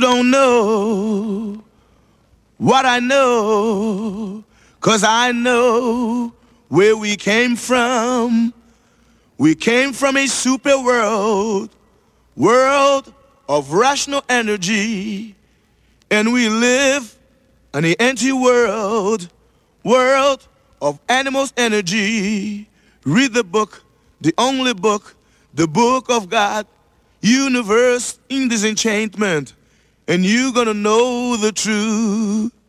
You don't know what I know, cause I know where we came from. We came from a super world, world of rational energy, and we live in an empty world, world of animals' energy. Read the book, the only book, the book of God, universe in disenchantment, and you're gonna know the truth.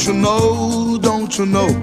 Don't you know, don't you know?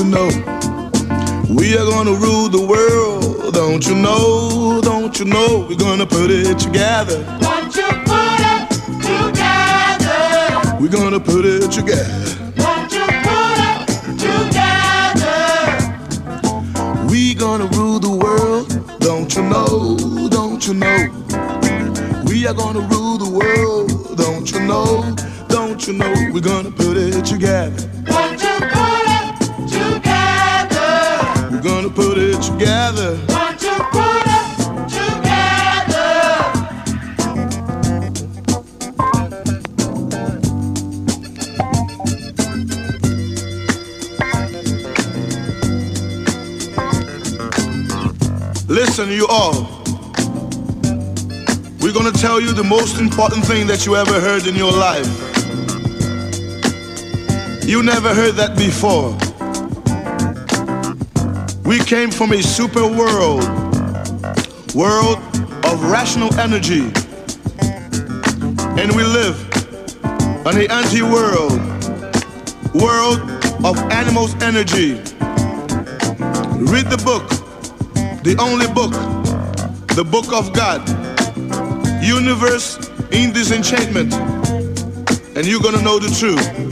You know? We are gonna rule the world. Don't you know? Don't you know? We're gonna put it together. Important thing that you ever heard in your life. You never heard that before. We came from a super world, world of rational energy. And we live on the anti-world, world of animals' energy. Read the book the only book, the book of God, universe in this enchantment, and you're gonna know the truth.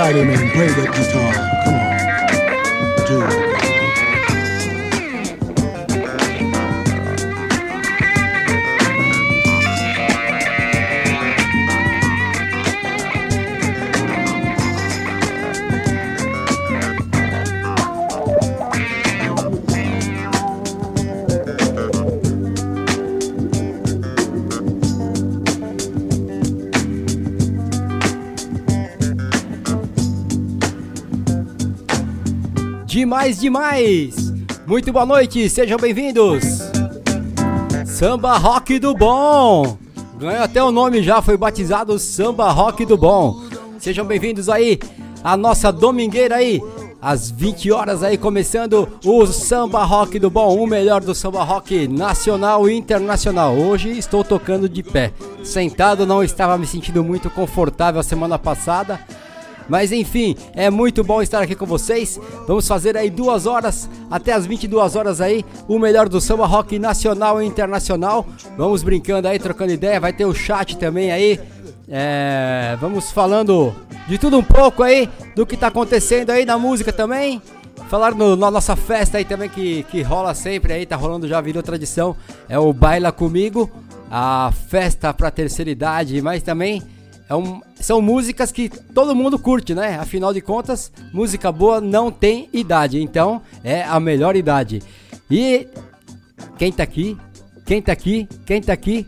Alrighty, man, play that guitar. Demais, demais! Muito boa noite, sejam bem-vindos! Samba Rock do Bom! Ganhou até o nome já, foi batizado Samba Rock do Bom. Sejam bem-vindos aí à nossa domingueira aí, às 20 horas aí, começando o Samba Rock do Bom, o melhor do samba rock nacional e internacional. Hoje estou tocando de pé. Sentado não estava me sentindo muito confortável a semana passada. Mas enfim, é muito bom estar aqui com vocês. Vamos fazer aí duas horas, até as 22 horas aí, o melhor do samba rock nacional e internacional. Vamos brincando aí, trocando ideia. Vai ter o chat também aí. É, vamos falando de tudo um pouco aí, do que tá acontecendo aí na música também. Falar no- na nossa festa aí também que, que rola sempre aí, tá rolando já, virou tradição. É o Baila Comigo, a festa pra terceira idade, mas também é um- são músicas que todo mundo curte, né? Afinal de contas, música boa não tem idade, então é a melhor idade. E quem tá aqui? Quem tá aqui? Quem tá aqui?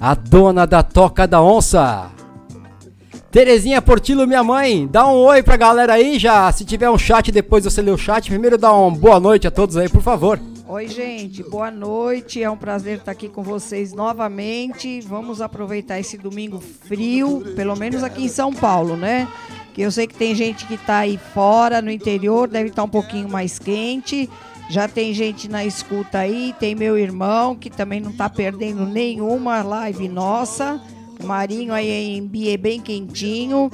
A dona da Toca da Onça. Terezinha Portilo, minha mãe, dá um oi pra galera aí já. Se tiver um chat, depois você lê o chat. Primeiro dá uma boa noite a todos aí, por favor. Oi, gente, boa noite. É um prazer estar aqui com vocês novamente. Vamos aproveitar esse domingo frio, pelo menos aqui em São Paulo, né? Que eu sei que tem gente que está aí fora, no interior, deve estar um pouquinho mais quente. Já tem gente na escuta aí, tem meu irmão que também não está perdendo nenhuma live nossa. O Marinho aí em Bie bem quentinho.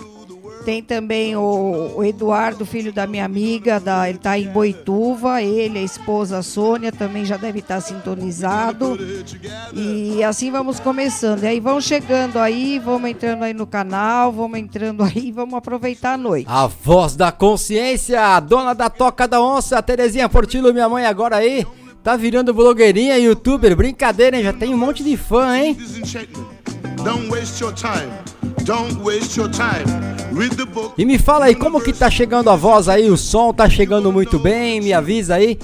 Tem também o, o Eduardo, filho da minha amiga, da, ele está em Boituva. Ele, a esposa Sônia, também já deve estar sintonizado. E assim vamos começando. E aí vão chegando aí, vamos entrando aí no canal, vamos entrando aí, vamos aproveitar a noite. A voz da consciência, a dona da Toca da Onça, Terezinha Portilo, minha mãe agora aí. Tá virando blogueirinha, youtuber, brincadeira, hein? Já tem um monte de fã, hein? Don't waste your time. E me fala aí, como que tá chegando a voz aí? O som tá chegando muito bem? Me avisa aí.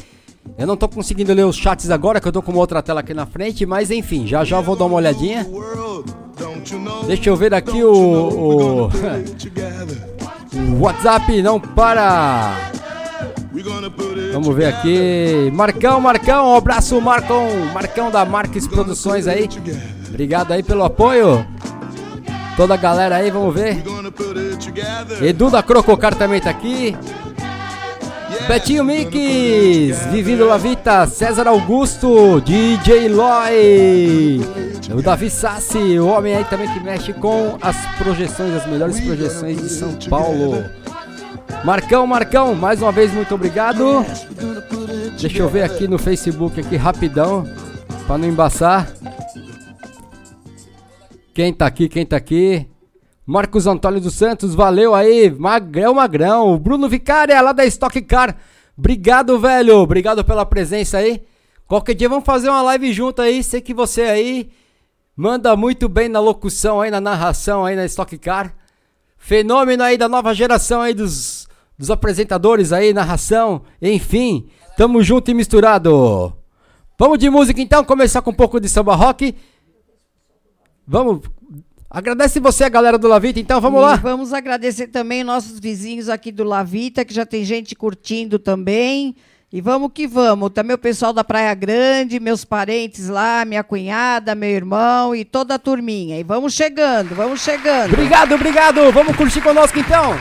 Eu não tô conseguindo ler os chats agora, que eu tô com uma outra tela aqui na frente, mas enfim, já já vou dar uma olhadinha. Deixa eu ver aqui o, o, o WhatsApp não para. Vamos ver aqui. Marcão, Marcão, um abraço, Marcão. Marcão da Marques Produções aí. Obrigado aí pelo apoio. Toda a galera aí, vamos ver. Edu da Crococar também tá aqui. Betinho Mix, Vivindo Lavita, César Augusto, DJ Loy, o Davi Sassi, o homem aí também que mexe com as projeções, as melhores projeções de São Paulo. Marcão, Marcão, mais uma vez muito obrigado. Deixa eu ver aqui no Facebook aqui rapidão, para não embaçar. Quem tá aqui, quem tá aqui? Marcos Antônio dos Santos, valeu aí, Magrão, Magrão. Bruno Vicária, lá da Stock Car. Obrigado, velho. Obrigado pela presença aí. Qualquer dia vamos fazer uma live junto aí. Sei que você aí manda muito bem na locução aí, na narração aí na Stock Car. Fenômeno aí da nova geração aí dos, dos apresentadores aí, narração, enfim. Tamo junto e misturado. Vamos de música então, começar com um pouco de samba rock. Vamos Agradece você, a galera do Lavita, então vamos e lá. Vamos agradecer também nossos vizinhos aqui do Lavita, que já tem gente curtindo também. E vamos que vamos. Também o pessoal da Praia Grande, meus parentes lá, minha cunhada, meu irmão e toda a turminha. E vamos chegando, vamos chegando. Obrigado, obrigado. Vamos curtir conosco então.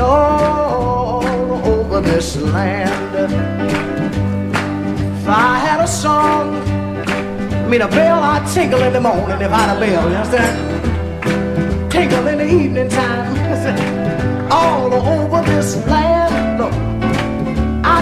All over this land. If I had a song, I mean a bell, I'd tinkle in the morning if I had a bell, you understand? Tinkle in the evening time. All over this land, look, I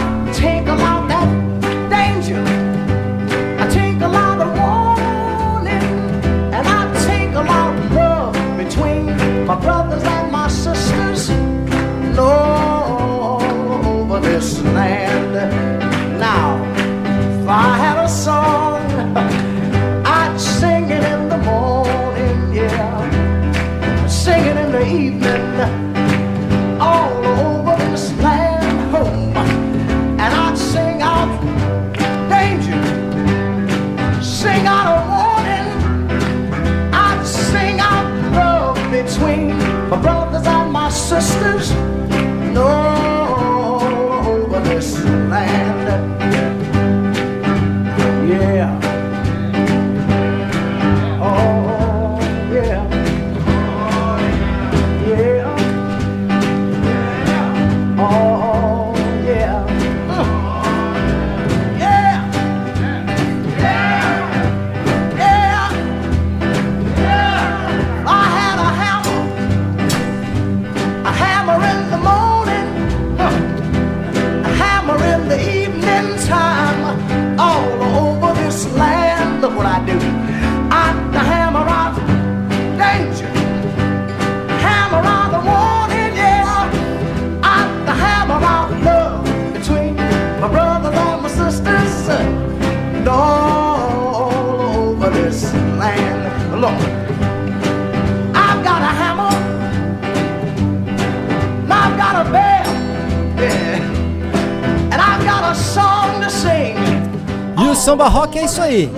samba rock é isso aí.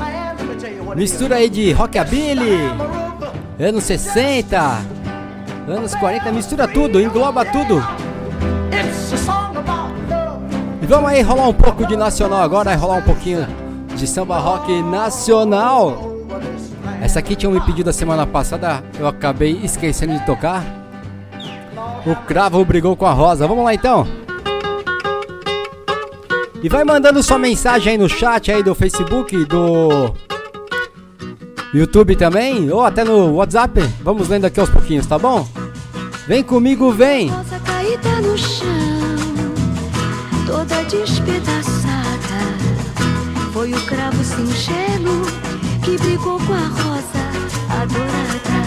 Mistura aí de rockabilly, anos 60, anos 40, mistura tudo, engloba tudo. E vamos aí rolar um pouco de nacional agora, rolar um pouquinho de samba rock nacional. Essa aqui tinha me pedido a semana passada, eu acabei esquecendo de tocar. O cravo brigou com a rosa. Vamos lá então. E vai mandando sua mensagem aí no chat aí do Facebook, do YouTube também, ou até no WhatsApp. Vamos lendo aqui aos pouquinhos, tá bom? Vem comigo, vem! Rosa caída no chão, toda despedaçada. Foi o cravo singelo que brigou com a rosa adorada.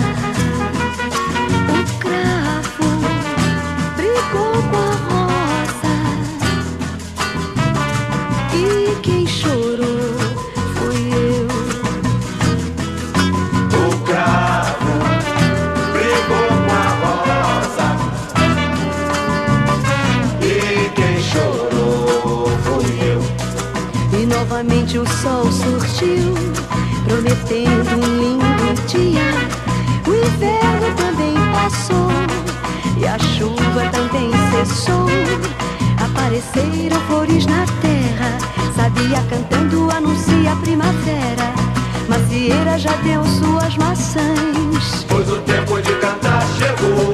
O cravo brigou com a prometendo um lindo dia. O inverno também passou e a chuva também cessou. Apareceram flores na terra, sabia cantando anuncia a primavera. Macieira já deu suas maçãs. Pois o tempo de cantar chegou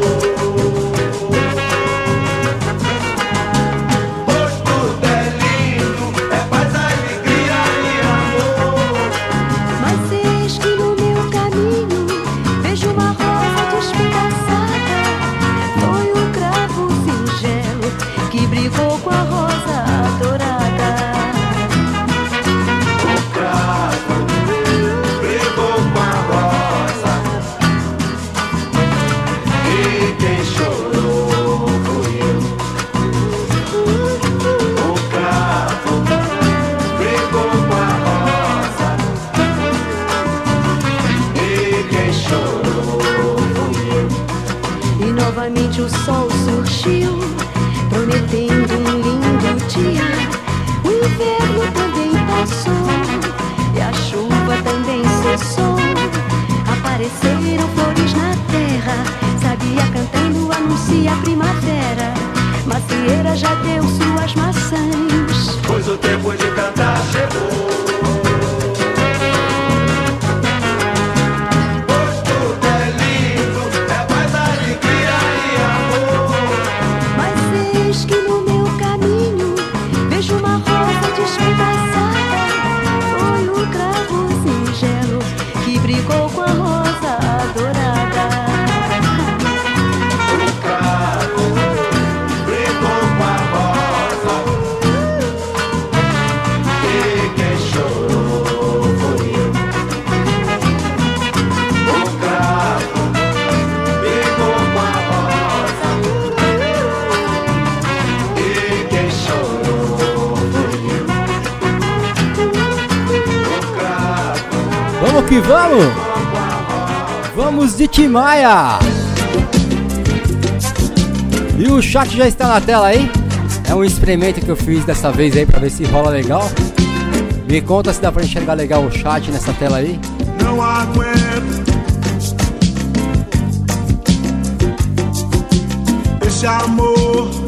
o sol surgiu, prometendo um lindo dia. O inverno também passou e a chuva também cessou. Apareceram flores na terra, sabia cantando anuncia a primavera. Macieira já deu suas maçãs. Pois o tempo de cantar chegou que vamos! Vamos de Timaya! E o chat já está na tela aí? É um experimento que eu fiz dessa vez aí pra ver se rola legal. Me conta se dá pra enxergar legal o chat nessa tela aí. Não aguento esse amor.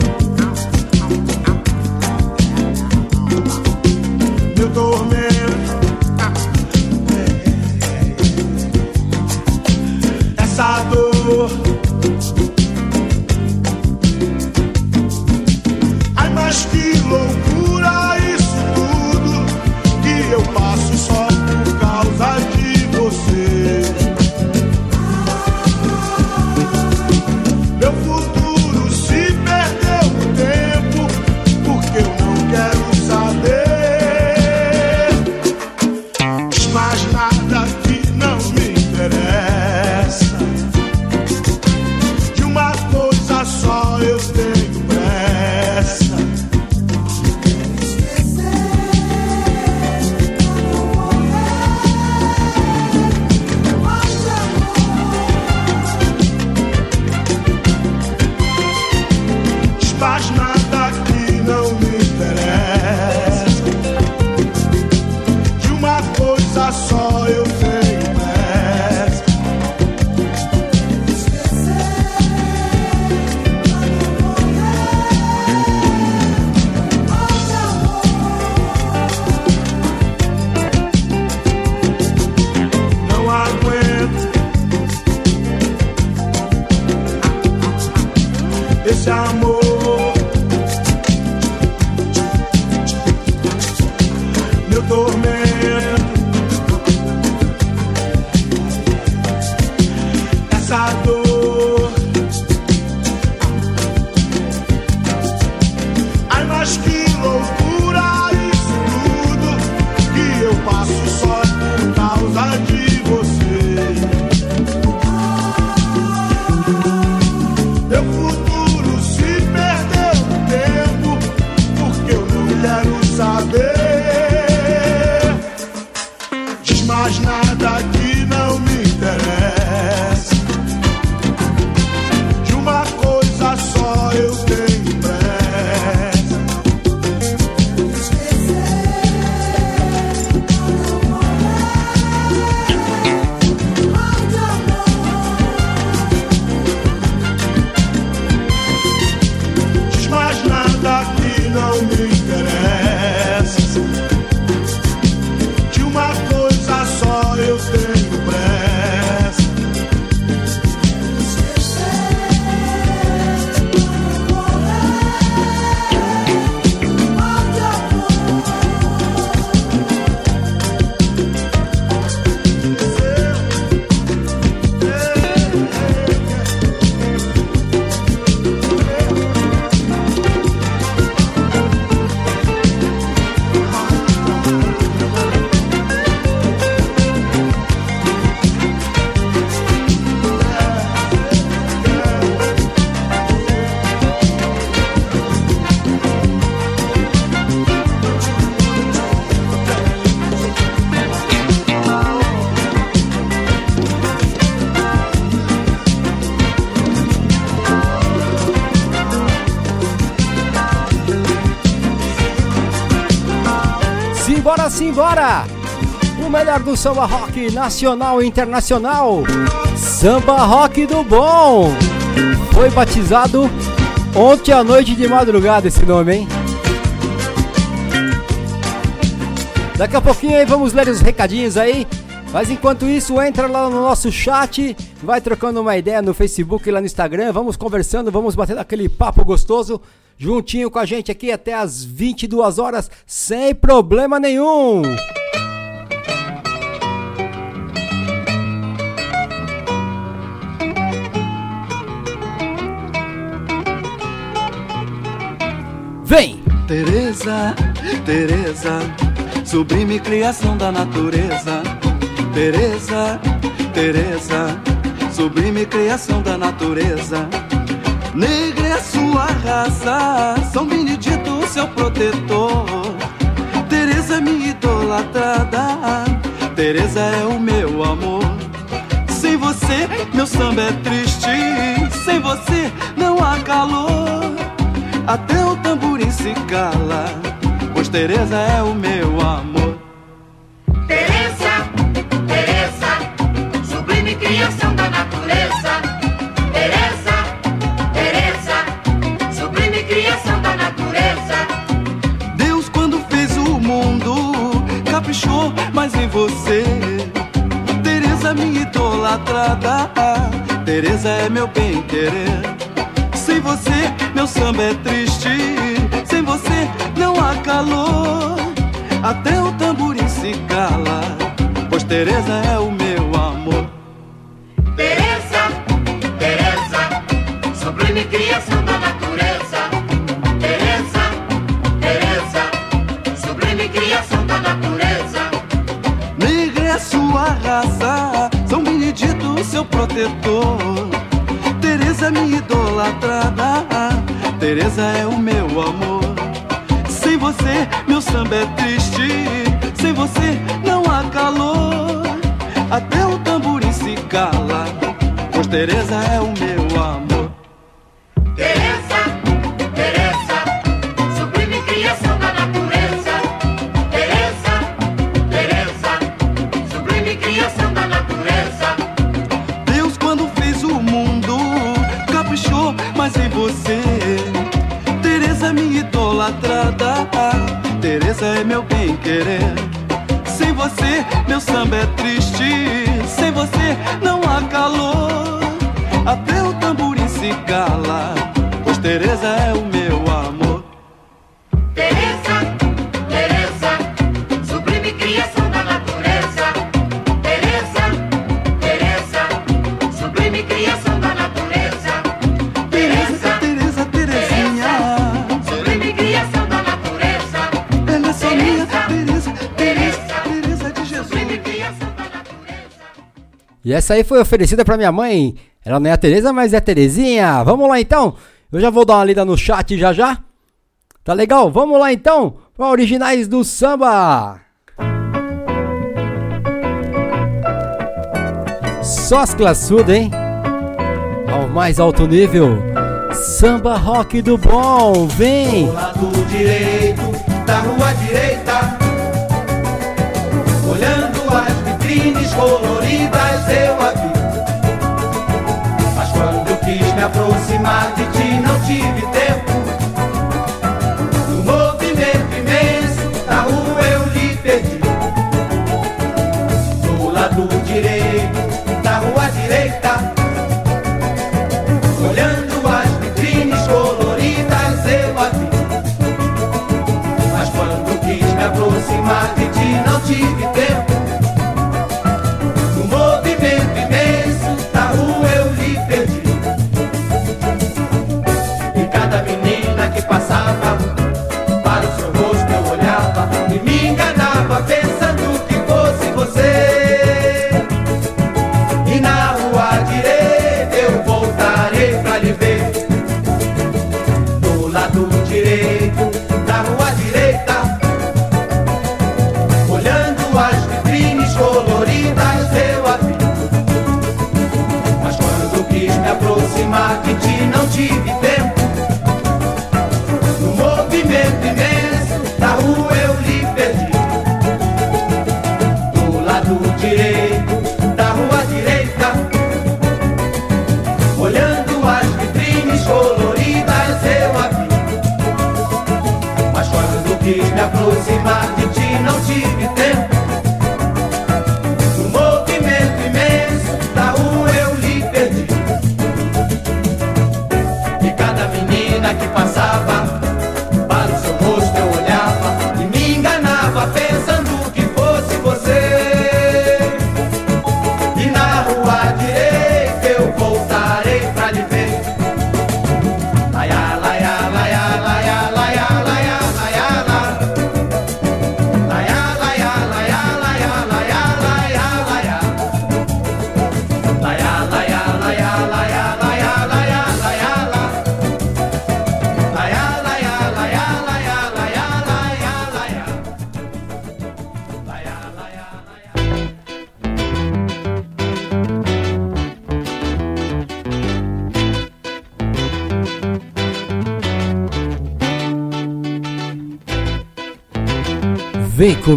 Simbora! O melhor do samba rock nacional e internacional. Samba rock do bom. Foi batizado ontem à noite de madrugada esse nome, hein? Daqui a pouquinho aí vamos ler os recadinhos aí. Mas enquanto isso, entra lá no nosso chat, vai trocando uma ideia no Facebook e lá no Instagram, vamos conversando, vamos batendo aquele papo gostoso juntinho com a gente aqui até as 22 horas, sem problema nenhum. Vem! Teresa, Teresa, sublime criação da natureza. Teresa, Teresa, sublime criação da natureza. Negra é sua raça, São Benedito seu protetor. Teresa é minha idolatrada, Teresa é o meu amor. Sem você, meu samba é triste. Sem você, não há calor. Até o tamborim se cala, pois Teresa é o meu amor. Idolatrada, Teresa é meu bem-querer. Sem você, meu samba é triste. Sem você, não há calor. Até protetor. Teresa minha idolatrada, Teresa é o meu amor. Sem você, meu samba é triste. Sem você, não há calor. Até o tamborim se cala, pois Teresa é o meu amor. Essa aí foi oferecida pra minha mãe. Ela não é a Tereza, mas é a Terezinha. Vamos lá então. Eu já vou dar uma lida no chat já já. Tá legal? Vamos lá então. Para originais do samba. Só as classudas, hein? Ao mais alto nível. Samba rock do bom. Vem. Do lado direito da rua direita Olhando as vitrines coloridas aproximar de ti não tive tempo. No movimento imenso da rua eu lhe perdi. Do lado direito da rua direita. Olhando as vitrines coloridas eu a vi. Mas quando quis me aproximar de ti não tive tempo ti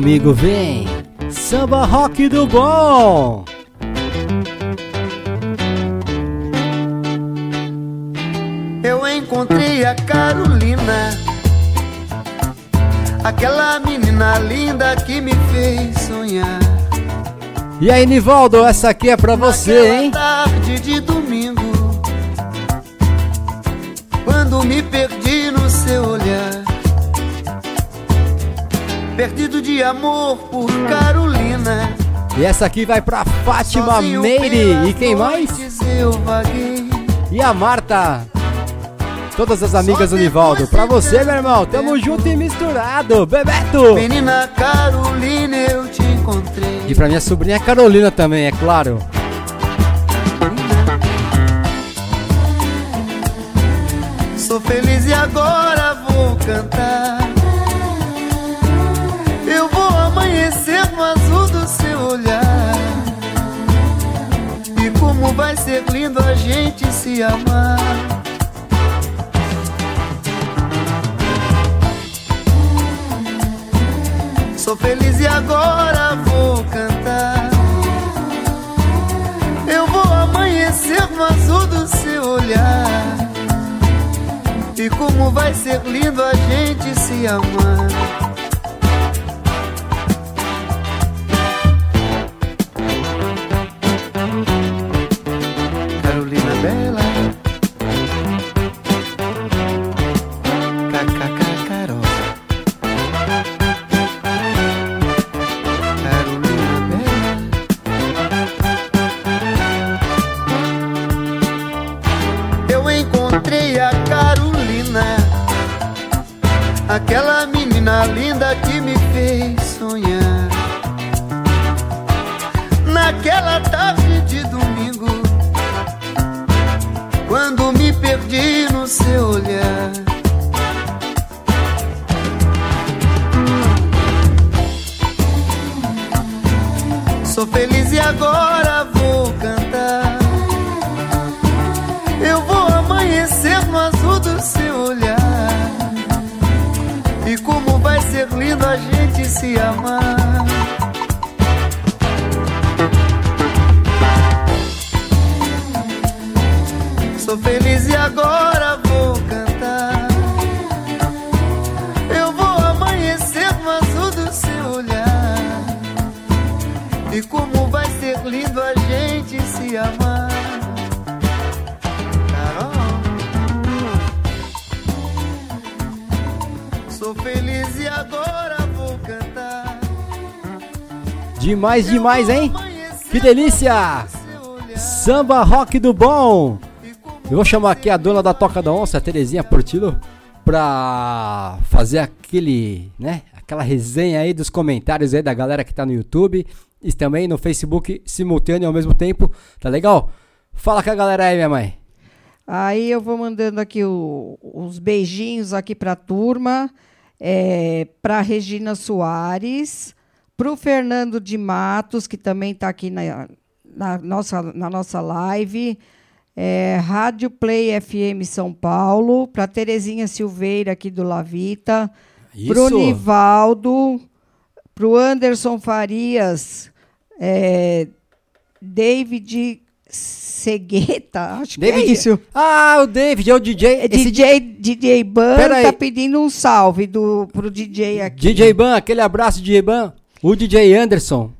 comigo, vem. Samba rock do bom. Eu encontrei a Carolina, aquela menina linda que me fez sonhar. E aí, Nivaldo, essa aqui é pra você, hein? tarde E essa aqui vai pra Fátima Sozinho Meire. E quem mais? E a Marta. Todas as amigas do Nivaldo. Pra você, meu irmão. Tamo junto e misturado. Bebeto. Menina Carolina, eu te encontrei. E pra minha sobrinha Carolina também, é claro. Sou feliz e agora vou cantar. Ser lindo a gente se amar. Sou feliz e agora vou cantar. Eu vou amanhecer no azul do seu olhar. E como vai ser lindo a gente se amar. quando me perdi no seu Demais, demais, hein? Que delícia! Samba rock do bom! Eu vou chamar aqui a dona da Toca da Onça, a Terezinha Portillo, pra fazer aquele, né? Aquela resenha aí dos comentários aí da galera que tá no YouTube e também no Facebook simultâneo ao mesmo tempo. Tá legal? Fala com a galera aí, minha mãe. Aí eu vou mandando aqui o- os beijinhos aqui para a turma, é, para Regina Soares, para o Fernando de Matos, que também está aqui na, na nossa, na nossa live, é, Rádio Play FM São Paulo, para Terezinha Silveira aqui do Lavita, para o. Nivaldo, para o Anderson Farias, é, David Segueta, acho que é David. isso. Ah, o David é o DJ. É DJ, DJ Ban tá pedindo um salve do, pro DJ aqui. DJ Ban, aquele abraço, DJ Ban. O DJ Anderson,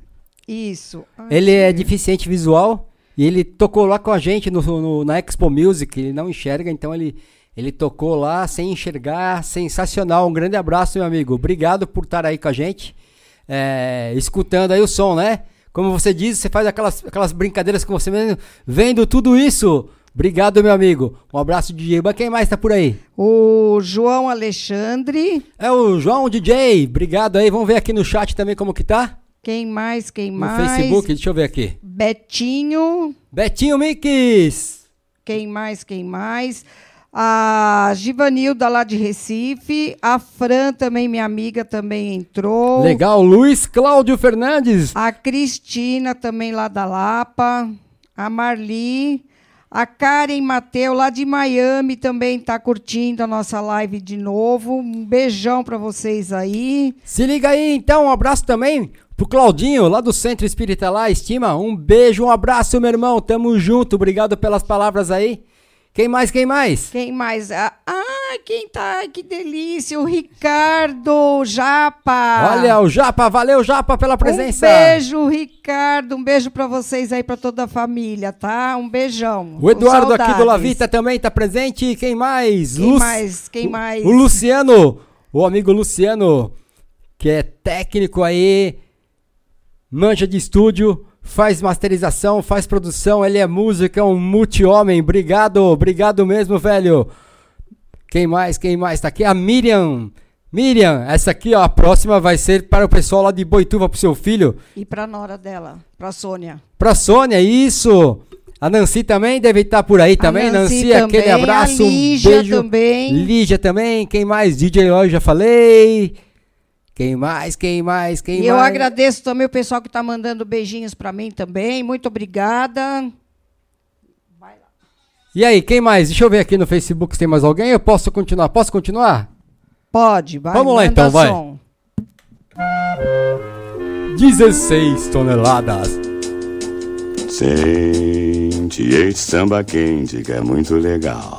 Isso. Ai, ele é deficiente visual e ele tocou lá com a gente no, no- na Expo Music. Ele não enxerga, então ele, ele tocou lá sem enxergar. Sensacional. Um grande abraço, meu amigo. Obrigado por estar aí com a gente, é, escutando aí o som, né? Como você diz, você faz aquelas, aquelas brincadeiras com você mesmo, vendo tudo isso. Obrigado, meu amigo. Um abraço, DJ. Quem mais tá por aí? O João Alexandre. É o João DJ. Obrigado aí. Vamos ver aqui no chat também como que tá. Quem mais? Quem No mais? Facebook, deixa eu ver aqui. Betinho. Betinho Mix. Quem mais? Quem mais? A Givanilda lá de Recife. A Fran também, minha amiga, também entrou. Legal, Luiz Cláudio Fernandes. A Cristina também lá da Lapa. A Marli. A Karen Mateu lá de Miami também está curtindo a nossa live de novo. Um beijão para vocês aí. Se liga aí, então, um abraço também pro Claudinho, lá do Centro Espírita lá, Estima. Um beijo, um abraço, meu irmão. Tamo junto, obrigado pelas palavras aí. Quem mais, quem mais? Quem mais? Ah, ah, quem tá? Que delícia! O Ricardo Japa. Olha, o Japa, valeu, Japa, pela presença. Um beijo, Ricardo. Um beijo para vocês aí, para toda a família, tá? Um beijão. O Eduardo aqui do. Lavita também tá presente. Quem mais? Quem mais? Quem mais? O Luciano, o amigo Luciano, que é técnico aí, manja de estúdio, faz masterização, faz produção, ele é músico, é um multi-homem. Obrigado, obrigado mesmo, velho. Quem mais? Quem mais? Tá aqui a Miriam. Miriam, essa aqui, ó, a próxima vai ser para o pessoal lá de Boituva, pro seu filho. E para nora dela, para Sônia. Pra Sônia, isso. A Nancy também deve estar por aí também. Nancy Nancy, aquele também, abraço. a um Lígia beijo. também. Lígia também. Quem mais? DJ Loy, já falei. Quem mais? Quem mais? Quem E mais? eu agradeço também o pessoal que está mandando beijinhos para mim também. Muito obrigada. E aí, quem mais? Deixa eu ver aqui no Facebook se tem mais alguém. Eu posso continuar? Posso continuar? Pode, vai. Vamos lá, então, vai. som. 16 toneladas. Sente este samba quente que é muito legal.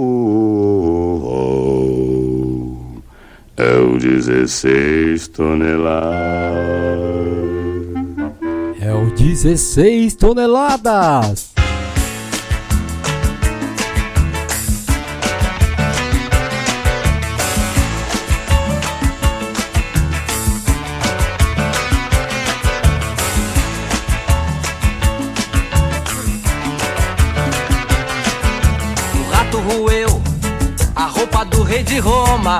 é o 16 toneladas. É o 16 toneladas. O rato roeu a roupa do rei de Roma.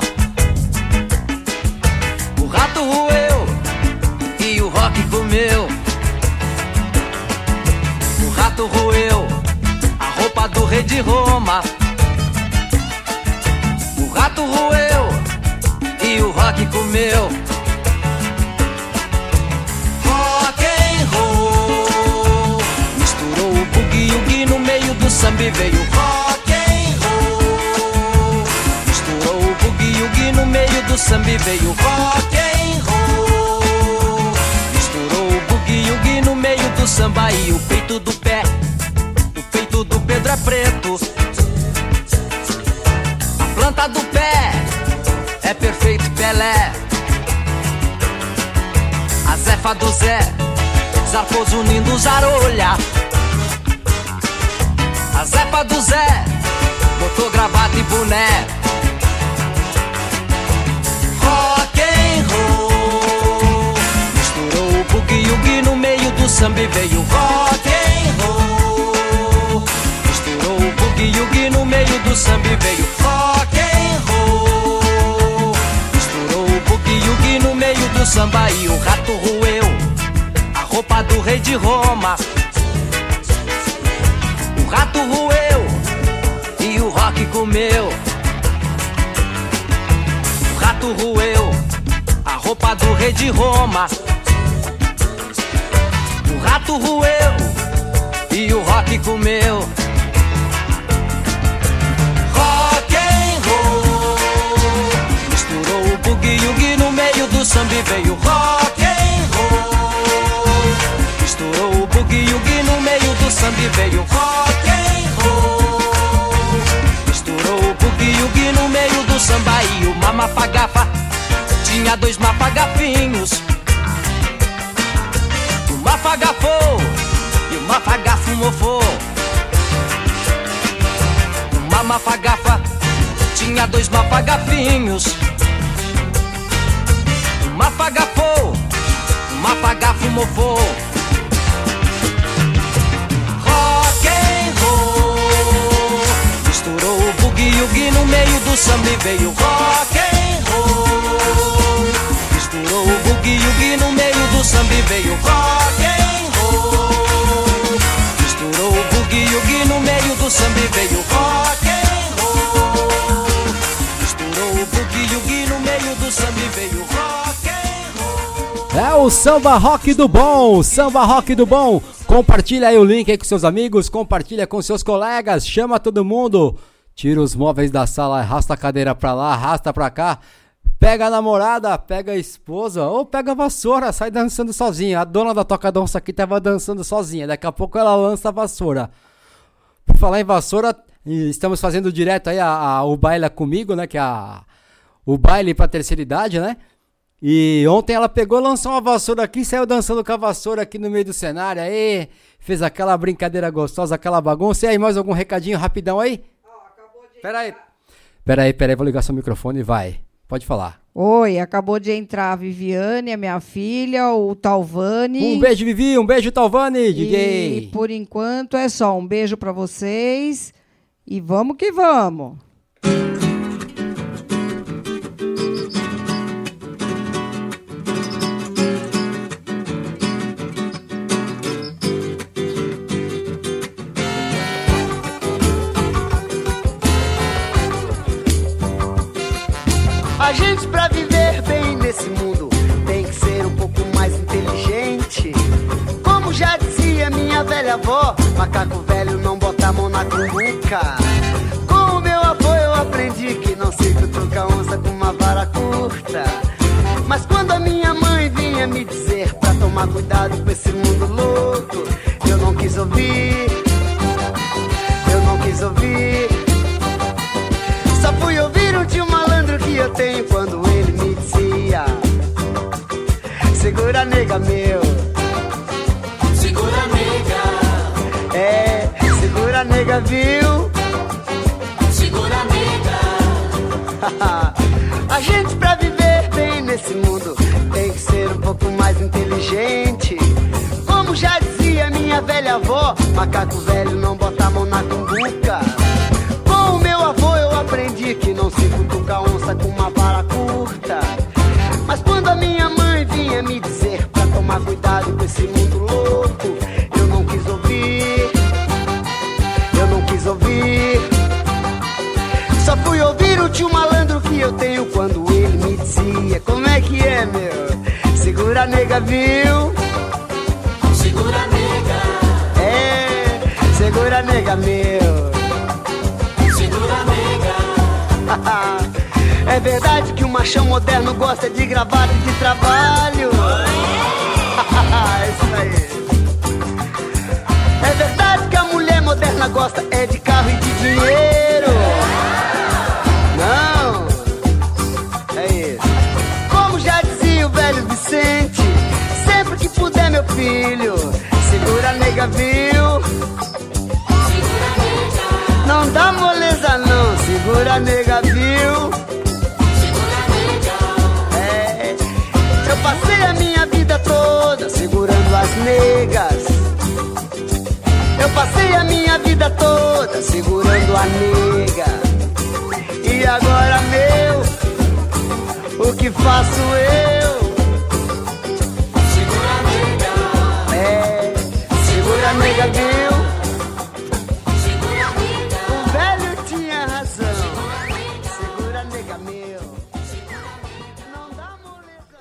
Veio rock and roll. Misturou o boogie woogie no meio do samba e veio rock and roll. Misturou o boogie woogie no meio do samba e o peito do pé, o peito do Pedro é preto. A planta do pé é perfeito Pelé. A Zefa do Zé zarpou unindo zarolha. A Zefa do Zé botou gravata e boné. Rock and roll misturou o boogie woogie no meio do samba e veio rock and roll. Misturou o boogie woogie no meio do samba e veio rock and roll. Misturou o boogie woogie no meio do samba e o rato roeu a roupa do rei de Roma. O rato roeu a roupa do rei de Roma. O rato roeu e o rock comeu. Rock and roll misturou o woogie no meio do samba veio rock and roll. Misturou o woogie no meio do samba veio woogie no meio do samba e o mamafagafa tinha dois mafagafinhos. O mafagafou e o mafagafo mofou. O mamafagafa tinha dois mafagafinhos. O mafagafou, o mafagafo mofou. O woogie no meio do samba e veio rock and roll. Misturou o boogie woogie no meio do samba e veio rock and roll. Misturou o boogie woogie no meio do samba e veio rock and roll. Misturou o boogie woogie no meio do samba e veio rock and roll. É o samba rock do bom, samba rock do bom. Compartilha aí o link aí com seus amigos, compartilha com seus colegas, chama todo mundo. Tira os móveis da sala, arrasta a cadeira pra lá, arrasta pra cá. Pega a namorada, pega a esposa ou pega a vassoura, sai dançando sozinha. A dona da toca dança aqui tava dançando sozinha. Daqui a pouco ela lança a vassoura. Por falar em vassoura, estamos fazendo direto aí a, a- o baile comigo, né? Que é a, o baile pra terceira idade, né? E ontem ela pegou, lançou uma vassoura aqui, saiu dançando com a vassoura aqui no meio do cenário. Aí, fez aquela brincadeira gostosa, aquela bagunça. E aí, mais algum recadinho rapidão aí? Pera aí. Pera aí, pera aí, vou ligar seu microfone e vai. Pode falar. Oi, acabou de entrar a Viviane, a minha filha, o Talvani. Um beijo, Vivi, um beijo, Talvani, E DJ. por enquanto é só um beijo pra vocês e vamos que vamos. Já dizia minha velha avó, macaco velho não bota a mão na cumbuca. Com o meu avô eu aprendi que não se cutuca onça com uma vara curta. Mas quando a minha mãe vinha me dizer pra tomar cuidado com esse mundo louco, eu não quis ouvir. Eu não quis ouvir. Só fui ouvir um tio malandro que eu tenho quando ele me dizia: Segura nega meu, viu? segura nega. A gente pra viver bem nesse mundo tem que ser um pouco mais inteligente. Como já dizia minha velha avó, macaco velho não bota a mão na cumbuca. Com o meu avô eu aprendi que não se cutuca nega, viu? Segura nega, É, segura nega, meu. Segura nega. É verdade que o machão moderno gosta de gravata e de trabalho. Isso aí. É verdade que a mulher moderna gosta viu? Não dá moleza, não, segura nega, viu? É, eu passei a minha vida toda segurando as negas. Eu passei a minha vida toda segurando a nega. E agora, meu, o que faço eu? A nega, viu? segura nega. O velho tinha razão. Segura a nega, meu. Não dá moleza,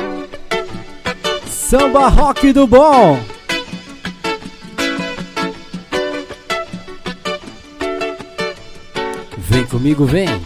não. Samba rock do bom. Vem comigo, vem.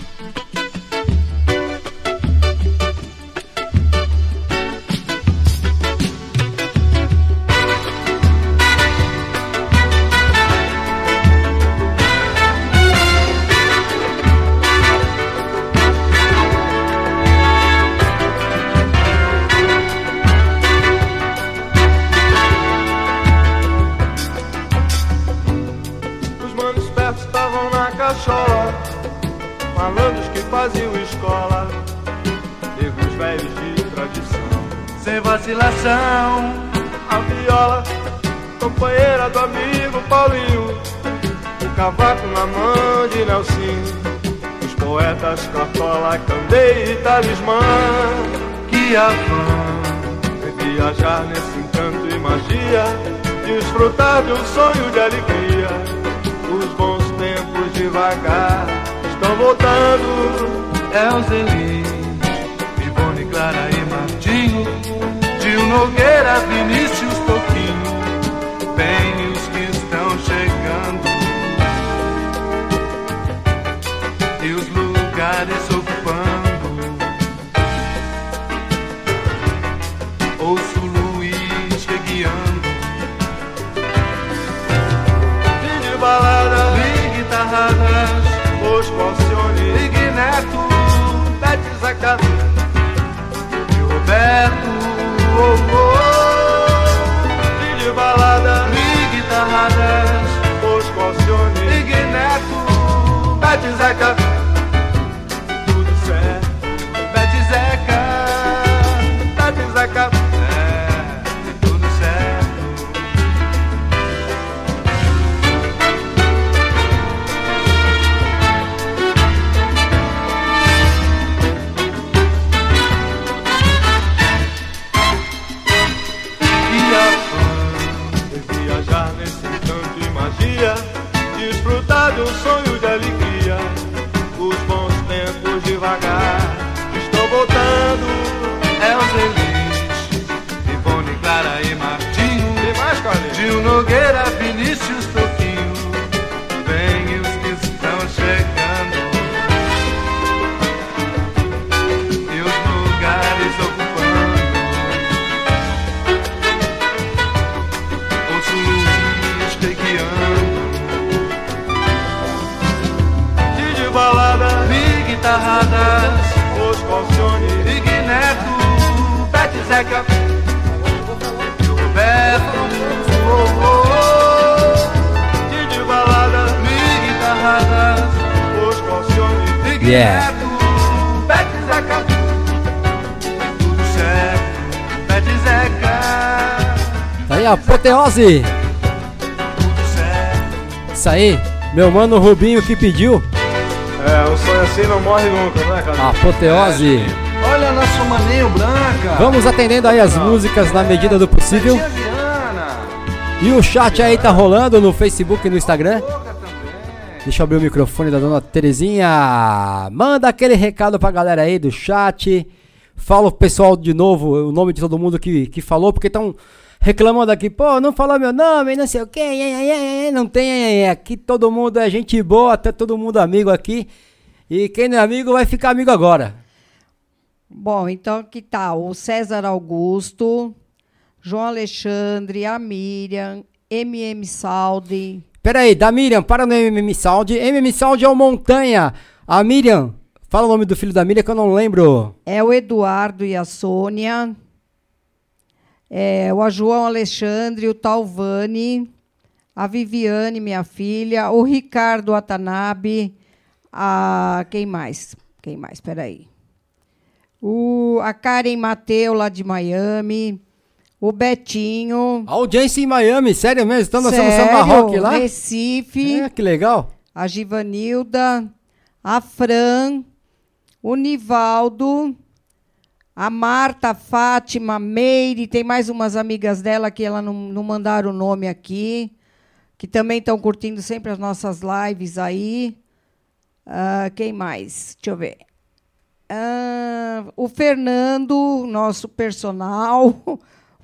Um sonho de alegria. Os bons tempos devagar estão voltando. Elzeli, Ivone, Clara e Martinho, Gil Nogueira, Vinícius dia, desfrutar de um sonho Yeah. Tá aí a apoteose. Isso aí, meu mano Rubinho que pediu. É, um sonho assim não morre nunca, né, cara? Apoteose. Olha nosso maninho branca. Vamos atendendo aí as músicas na medida do possível. E o chat aí tá rolando no Facebook e no Instagram. Deixa eu abrir o microfone da dona Terezinha. Manda aquele recado pra galera aí do chat. Fala o pessoal de novo, o nome de todo mundo que, que falou, porque estão reclamando aqui, pô, não falou meu nome, não sei o que, não tem, aqui todo mundo é gente boa, até todo mundo amigo aqui. E quem não é amigo vai ficar amigo agora. Bom, então que tal? O César Augusto, João Alexandre, a Miriam, MM Saldi. Peraí, da Miriam, para no MM Sound. MM Sound é o Montanha. A Miriam, fala o nome do filho da Miriam que eu não lembro. É o Eduardo e a Sônia. É o João Alexandre, o Talvani, a Viviane, minha filha, o Ricardo Atanabe, a quem mais? Quem mais? Peraí. O, a Karen Mateu, lá de Miami. O Betinho. Audiência em Miami, sério mesmo? Estão dançando Sério? samba rock lá? Recife. É, que legal. A Givanilda, a Fran, o Nivaldo, a Marta, a Fátima, a Meire, tem mais umas amigas dela que ela não, não mandaram o nome aqui, que também estão curtindo sempre as nossas lives aí. Ah, quem mais? Deixa eu ver. Ah, o Fernando, nosso personal,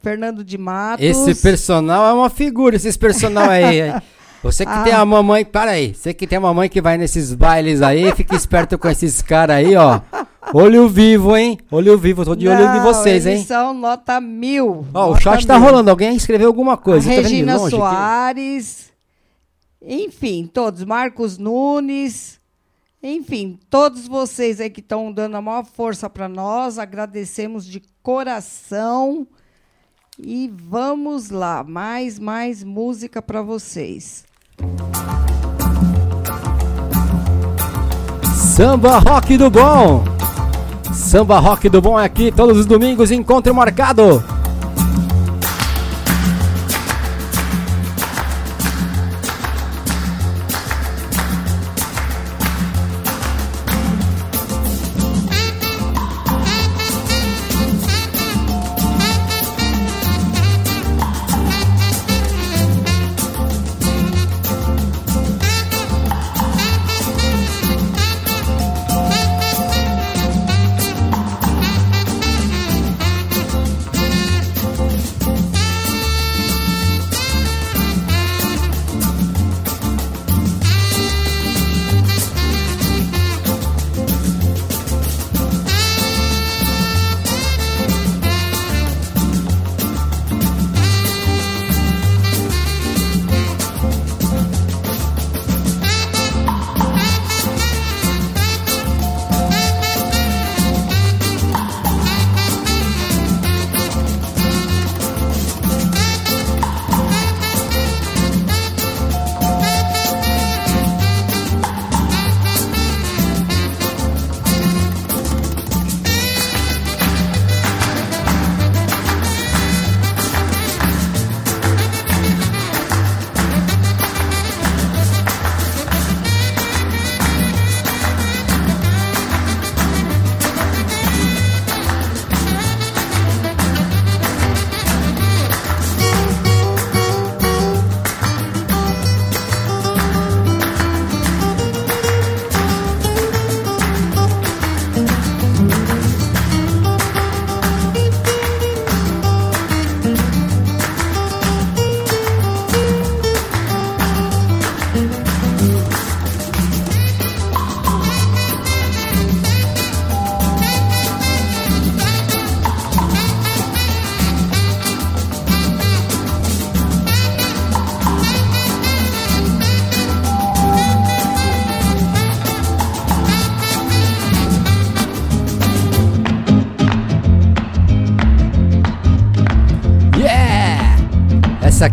Fernando de Matos. Esse personal é uma figura, esses personal aí. Você que Ah. tem a mamãe, para aí. Você que tem a mamãe que vai nesses bailes aí, fica esperto com esses caras aí, ó. Olho vivo, hein? Olho vivo, tô de olho em vocês, hein? são nota mil. Ó, o nota chat tá mil. rolando. Alguém escreveu alguma coisa. A de Regina. Soares, enfim, todos, Marcos Nunes, enfim, todos vocês aí que estão dando a maior força para nós, agradecemos de coração e vamos lá, mais, mais música para vocês. Samba Rock do Bom. Samba Rock do Bom é aqui todos os domingos, encontro marcado.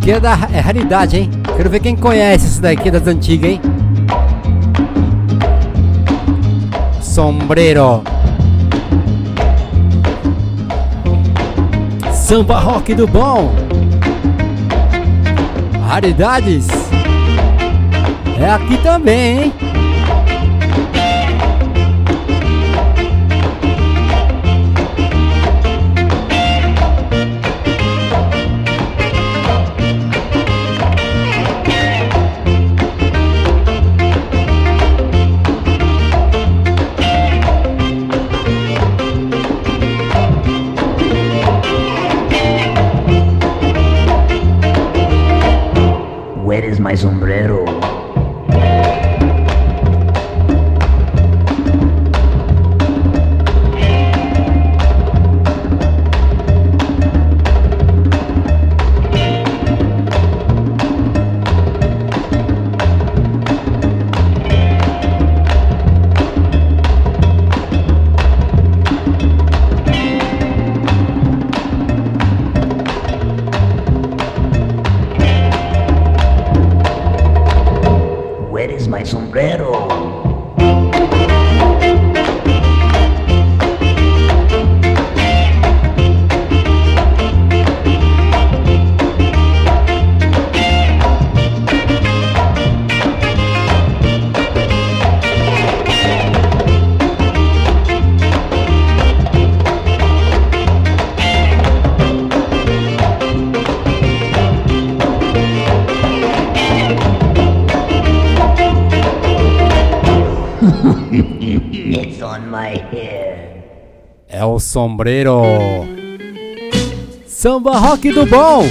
Aqui é da é raridade, hein? Quero ver quem conhece essa daqui das antigas, hein? Sombreiro. Samba rock do bom. Raridades. É aqui também, hein? O sombreiro. Samba rock do bom.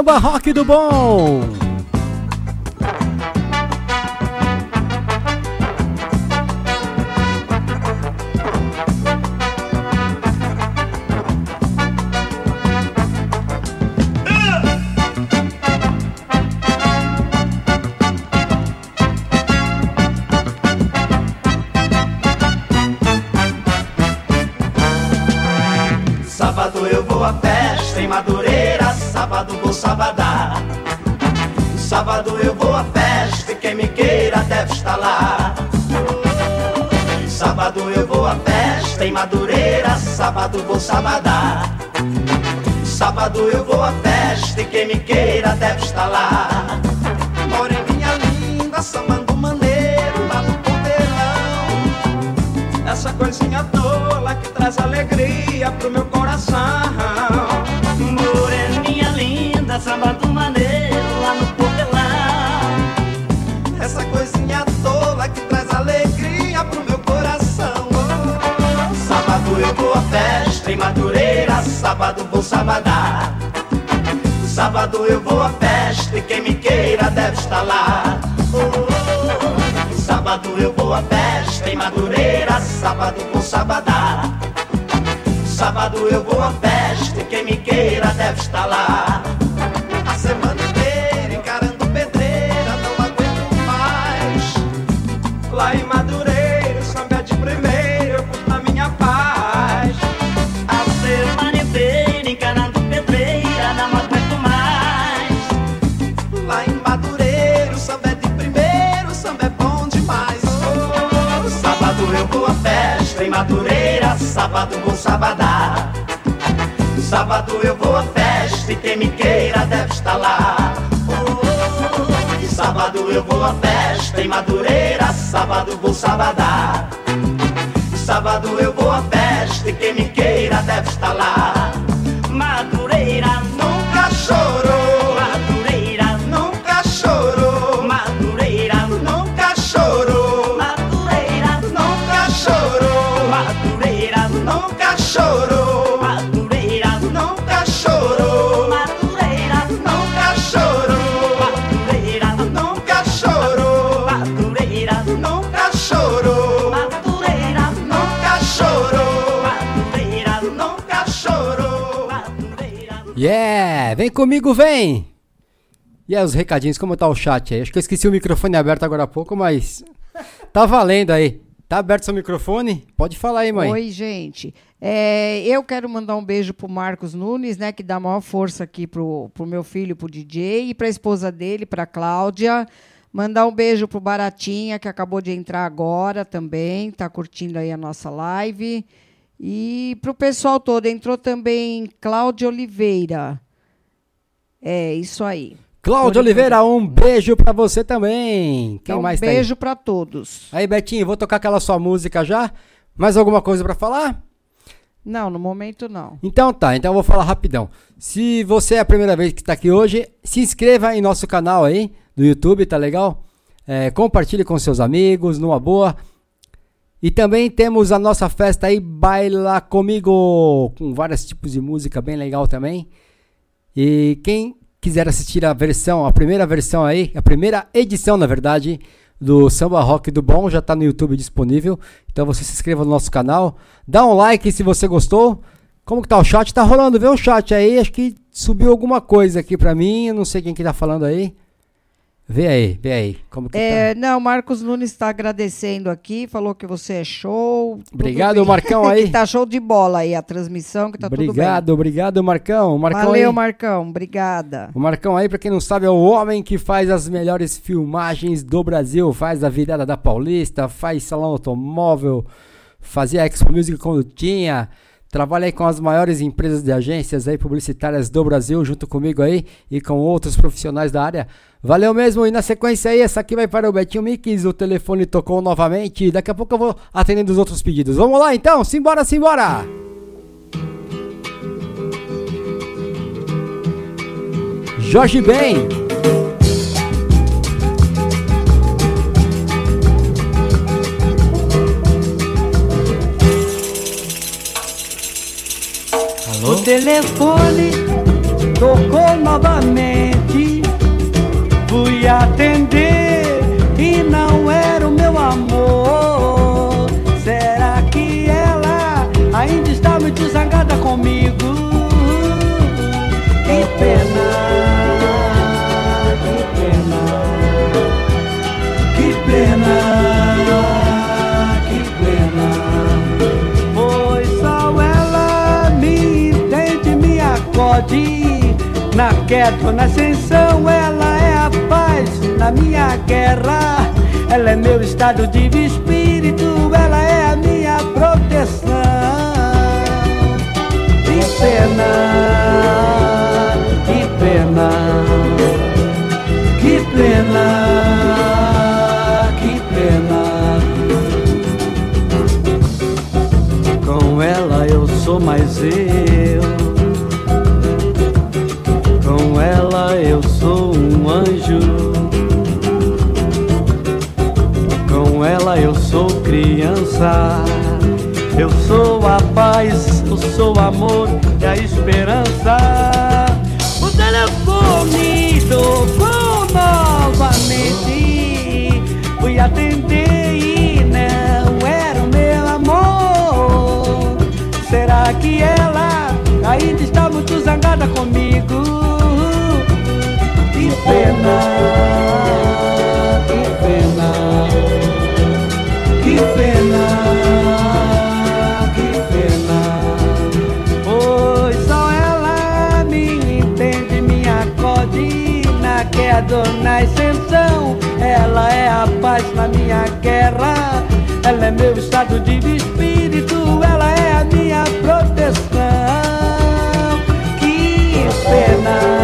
Samba rock do bom. Sábado vou sabadar. Sábado eu vou à festa e quem me queira deve estar lá. Oh, sábado eu vou à festa em Madureira, sábado vou sabadar. Sábado eu vou à festa e quem me queira deve estar lá. A semana Madureira, sábado vou sabadar. Sábado eu vou à festa e quem me queira deve estar lá. Sábado eu vou à festa em Madureira, sábado vou sabadar. Sábado eu vou à festa e quem me queira deve estar lá. Yeah! Vem comigo, vem! E aí, os recadinhos, como tá o chat aí? Acho que eu esqueci o microfone aberto agora há pouco, mas. Tá valendo aí. Tá aberto seu microfone? Pode falar aí, mãe. Oi, gente. É, eu quero mandar um beijo pro Marcos Nunes, né, que dá maior força aqui pro, pro meu filho, pro DJ, e pra esposa dele, pra Cláudia. Mandar um beijo pro Baratinha, que acabou de entrar agora também, tá curtindo aí a nossa live. E pro pessoal todo, entrou também Cláudia Oliveira. É, isso aí. Cláudio Oliveira, um beijo pra você também. Quem Então, mais tá beijo pra todos. aí? Betinho, vou tocar aquela sua música já. Mais alguma coisa pra falar? Não, no momento não. Então tá, então eu vou falar rapidão. Se você é a primeira vez que tá aqui hoje, se inscreva em nosso canal aí do YouTube, tá legal? É, compartilhe com seus amigos, numa boa. E também temos a nossa festa aí, Baila Comigo, com vários tipos de música bem legal também. E quem quiser assistir a versão, a primeira versão aí, a primeira edição, na verdade, do Samba Rock do Bom, já está no YouTube disponível. Então você se inscreva no nosso canal, dá um like se você gostou. Como que tá o chat? Tá rolando, vê o chat aí, acho que subiu alguma coisa aqui pra mim, não sei quem que tá falando aí. Vê aí, vê aí, como que tá. É, não, Marcos Nunes está agradecendo aqui, falou que você é show. Obrigado. Marcão, aí. que tá show de bola aí a transmissão, que tá tudo bem. Obrigado, obrigado, Marcão. Marcão Valeu, aí, Marcão, obrigada. O Marcão aí, pra quem não sabe, é o homem que faz as melhores filmagens do Brasil. Faz a virada da Paulista, faz salão automóvel, fazia Expo Music quando tinha. Trabalha aí com as maiores empresas de agências aí publicitárias do Brasil, junto comigo aí e com outros profissionais da área. Valeu mesmo, e na sequência aí, essa aqui vai para o Betinho Mix, o telefone tocou novamente. Daqui a pouco eu vou atendendo os outros pedidos. Vamos lá então, simbora, simbora! Jorge Ben. Telefone tocou novamente. Fui atender e não era o meu amor. Será que ela ainda está muito zangada comigo? Que pena, Na queda na ascensão, ela é a paz na minha guerra. Ela é meu estado de espírito, ela é a minha proteção. Que pena, que pena, que pena, que pena. Com ela eu sou mais eu. Eu sou um anjo. Com ela eu sou criança. Eu sou a paz, eu sou o amor e a esperança. O telefone tocou novamente. Fui atender e não era o meu amor. Será que ela ainda está muito zangada comigo? Que pena, que pena, que pena, que pena. Pois só ela me entende, me acode na queda ou na ascensão. Ela é a paz na minha guerra. Ela é meu estado de espírito, ela é a minha proteção. Que pena,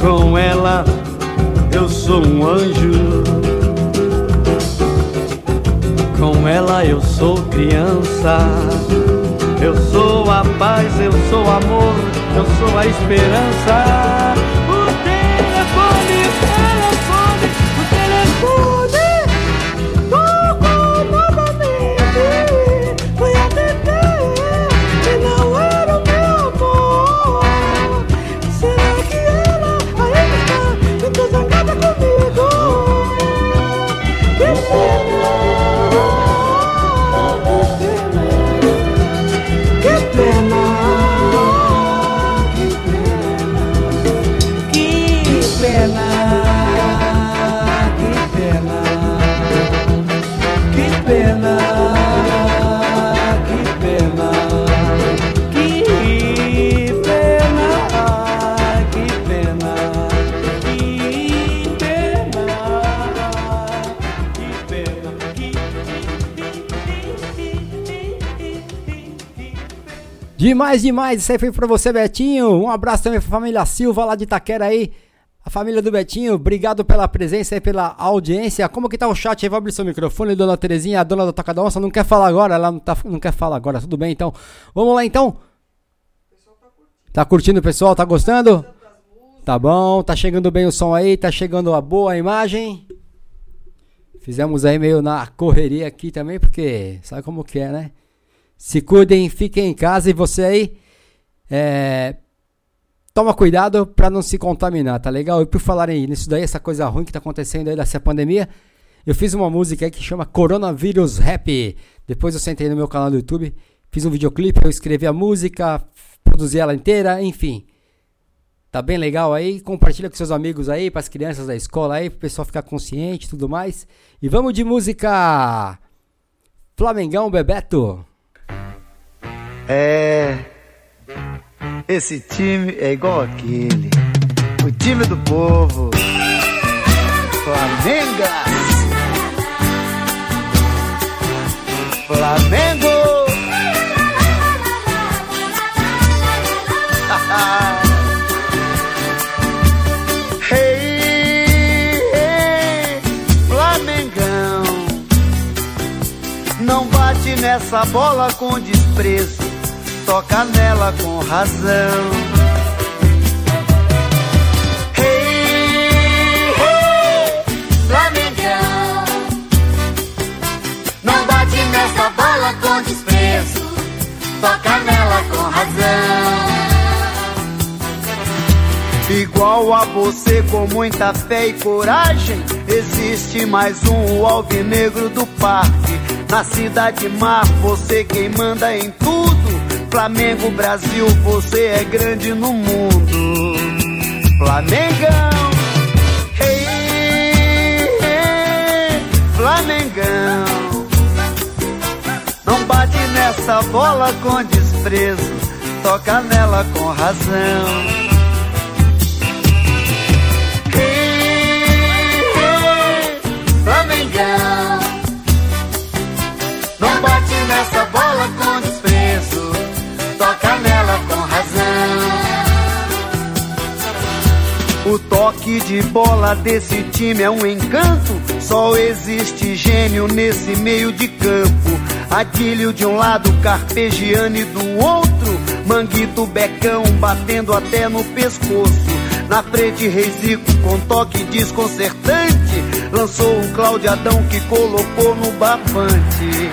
Com ela eu sou um anjo. Com ela eu sou criança. Eu sou a paz, eu sou amor, eu sou a esperança. Demais, demais. Isso aí foi pra você, Betinho. Um abraço também pra família Silva lá de Itaquera aí. A família do Betinho, obrigado pela presença e pela audiência. Como que tá o chat aí? Vai abrir seu microfone, dona Terezinha, a dona da Toca da Onça, não quer falar agora, ela não, tá, não quer falar agora, tudo bem então. Vamos lá então. Tá curtindo, pessoal? Tá gostando? Tá bom, tá chegando bem o som aí, tá chegando a boa imagem. Fizemos aí meio na correria aqui também, porque sabe como que é, né? Se cuidem, fiquem em casa e você aí, é, toma cuidado pra não se contaminar, tá legal? E por falarem nisso daí, essa coisa ruim que tá acontecendo aí dessa pandemia, eu fiz uma música aí que chama Coronavírus Rap. Depois eu sentei no meu canal do YouTube, fiz um videoclipe, eu escrevi a música, produzi ela inteira, enfim. Tá bem legal aí, compartilha com seus amigos aí, pras crianças da escola aí, pro pessoal ficar consciente e tudo mais. E vamos de música Flamengão Bebeto. É. Esse time é igual aquele. O time do povo. Flamengo. hey, hey, Flamengão. Não bate nessa bola com desprezo, toca nela com razão. Hey, hey, Flamengão. Não bate nessa bola com desprezo, toca nela com razão. Igual a você com muita fé e coragem Existe mais um o alvinegro do parque Na cidade mar, você quem manda em tudo Flamengo, Brasil, você é grande no mundo. Flamengão, ei, ei, Flamengão. Não bate nessa bola com desprezo, toca nela com razão. Ei, ei, Flamengão. Não bate nessa bola com razão. O toque de bola desse time é um encanto. Só existe gênio nesse meio de campo. Adílio de um lado, Carpegiani do outro. Manguito Becão batendo até no pescoço. Na frente, Reisico com toque desconcertante. Lançou um Cláudio Adão que colocou no barbante.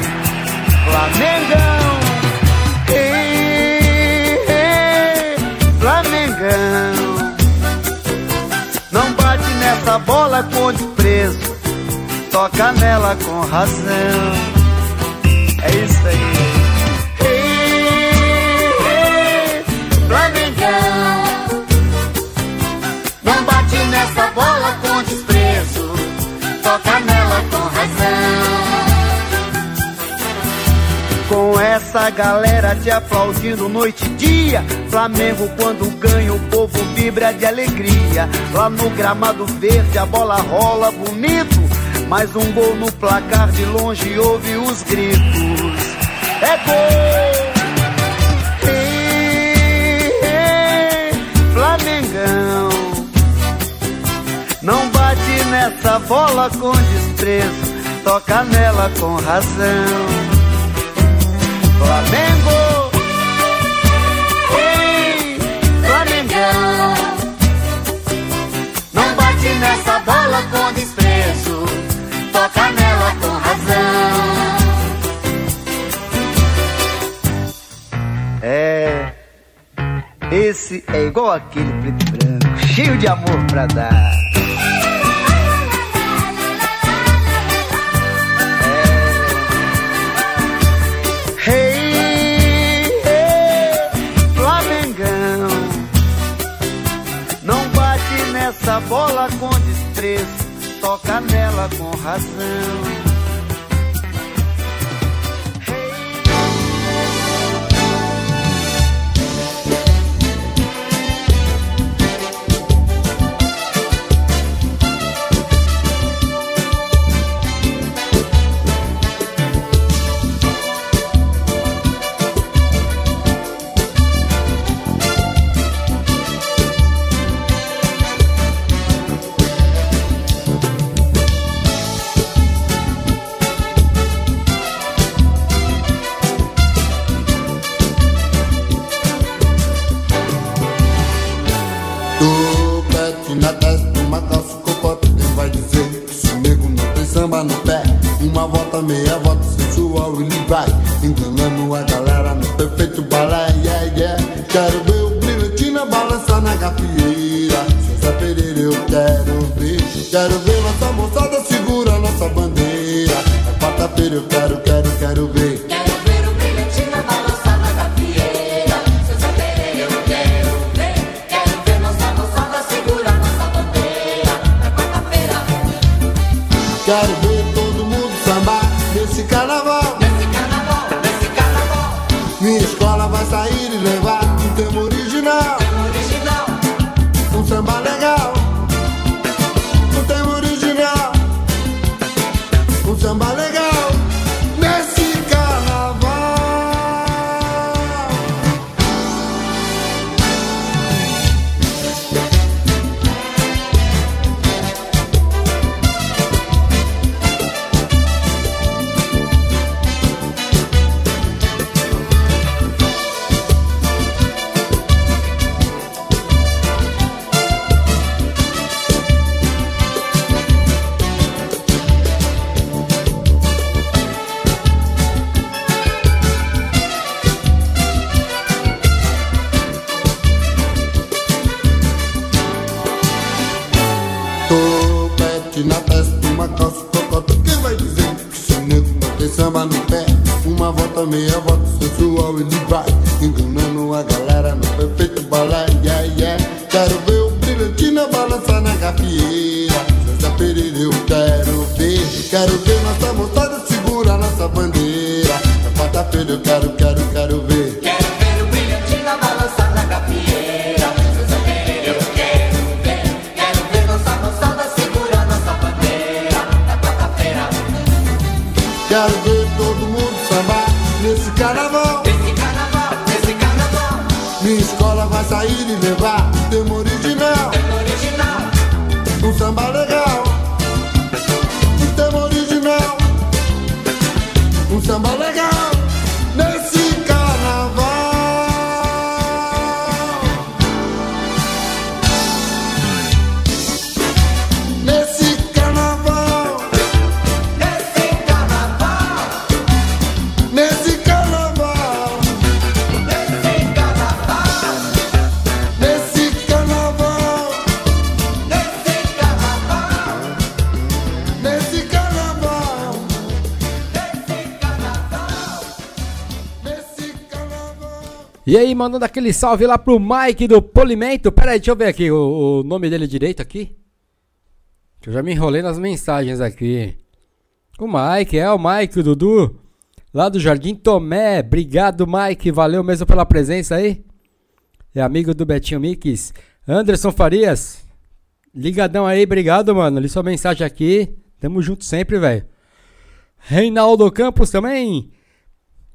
Flamengão, Flamengão. Não bate nessa bola com desprezo, toca nela com razão. É isso aí. Ei, ei, Flamengão. Não bate nessa bola com desprezo, toca nela com razão. Com essa galera te aplaudindo noite e dia. Flamengo quando ganha, o povo vibra de alegria. Lá no gramado verde a bola rola bonito. Mais um gol no placar de longe ouve os gritos. É gol! Flamengão. Não bate nessa bola com desprezo, toca nela com razão. Flamengo, bate nessa bola com desprezo, toca nela com razão. é. Esse é igual aquele preto e branco, cheio de amor pra dar. Bola com desprezo, toca nela com razão. Mandando aquele salve lá pro Mike do Polimento. Pera aí, deixa eu ver aqui o, o nome dele direito aqui. Eu já me enrolei nas mensagens aqui. O Mike, é o Mike, o Dudu. Lá do Jardim Tomé. Obrigado, Mike. Valeu mesmo pela presença aí. É amigo do Betinho Mix. Anderson Farias. Ligadão aí, obrigado, mano. Li sua mensagem aqui. Tamo junto sempre, velho. Reinaldo Campos também.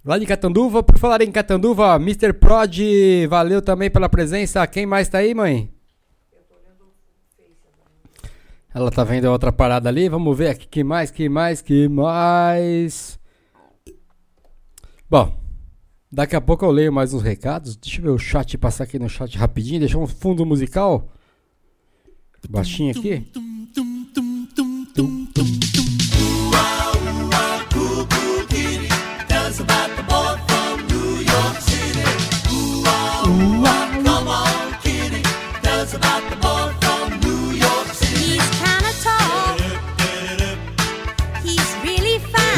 Lá de Catanduva, por falar em Catanduva, Mr. Prod, valeu também pela presença. Quem mais tá aí, mãe? Ela tá vendo outra parada ali. Vamos ver aqui que mais, que mais, que mais. Bom, daqui a pouco eu leio mais uns recados. Deixa eu ver o chat, passar aqui no chat rapidinho. Deixar um fundo musical. Baixinho aqui. Tells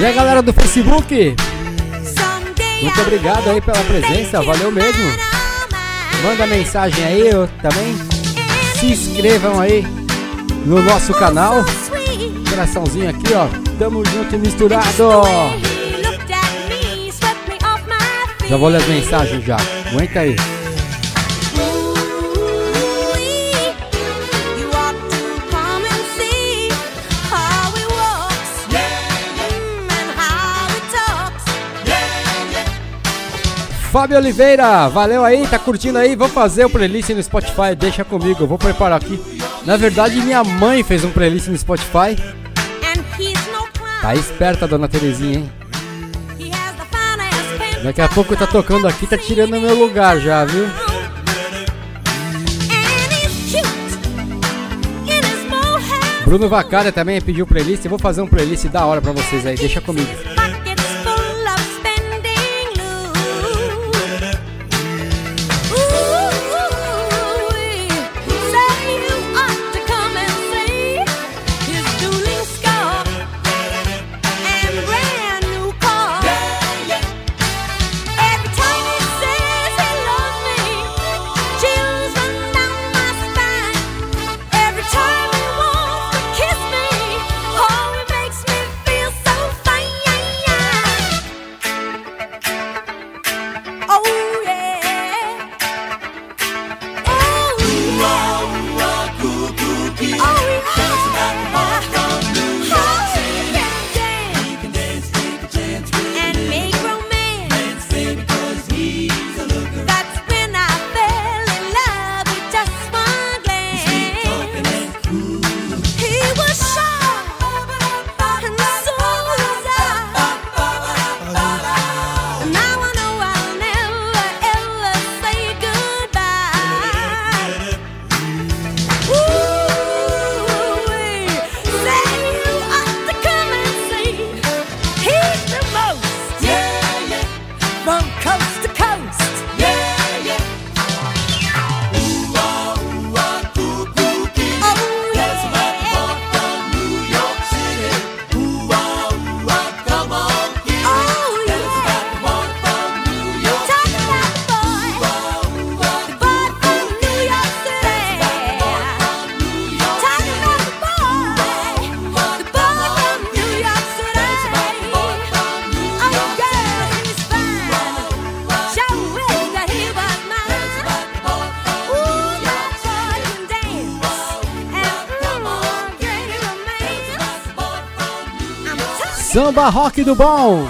E a galera do Facebook? Muito obrigado aí pela presença, valeu mesmo. Manda mensagem aí eu também. Se inscrevam aí no nosso canal. Coraçãozinho aqui, ó. Tamo junto e misturado. Já vou ler as mensagens já. Aguenta aí. Fábio Oliveira, valeu aí, tá curtindo aí? Vou fazer o playlist no Spotify, deixa comigo, eu vou preparar aqui. Na verdade, minha mãe fez um playlist no Spotify. Tá esperta, dona Terezinha, hein? Daqui a pouco tá tocando aqui, tá tirando o meu lugar já, viu? Bruno Vacara também pediu playlist. Eu vou fazer um playlist da hora pra vocês aí, deixa comigo. Samba Rock do Bom.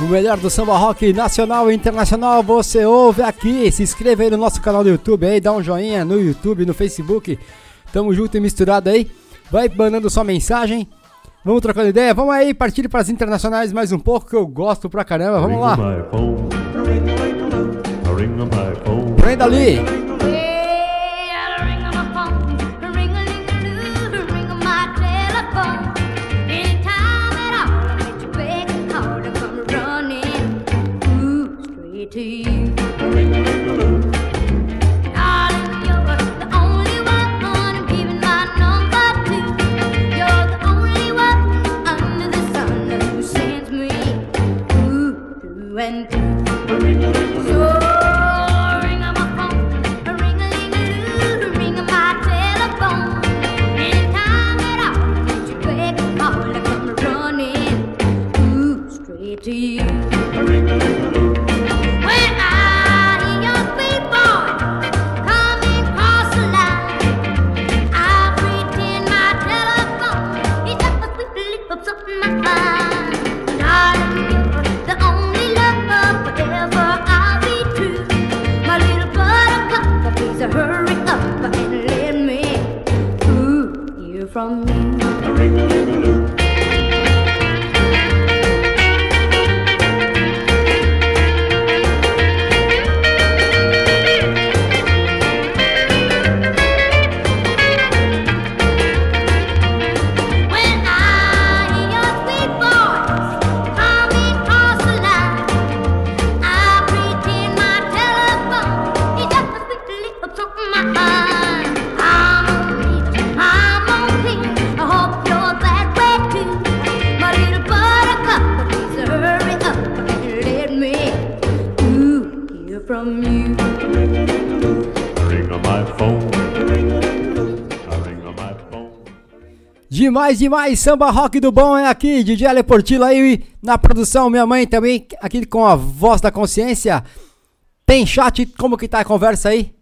O melhor do samba rock nacional e internacional você ouve aqui. Se inscreva aí no nosso canal do YouTube aí, dá um joinha no YouTube, no Facebook. Tamo junto e misturado aí. Vai mandando sua mensagem. Vamos trocando ideia. Vamos aí, partir para as internacionais mais um pouco que eu gosto pra caramba. Vamos lá. Prenda ali. Demais, demais, samba rock do bom é aqui, DJ Ale Portillo aí na produção, minha mãe também aqui com a voz da consciência. Tem chat, como que tá a conversa aí?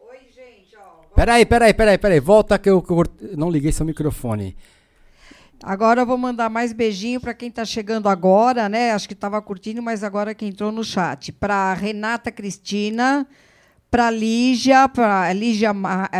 Oi, gente, ó. Peraí, peraí, peraí, peraí, volta que eu, que eu não liguei seu microfone. Agora eu vou mandar mais beijinho para quem está chegando agora, né? Acho que estava curtindo, mas agora que entrou no chat. Para Renata Cristina, para Lígia, para Lígia,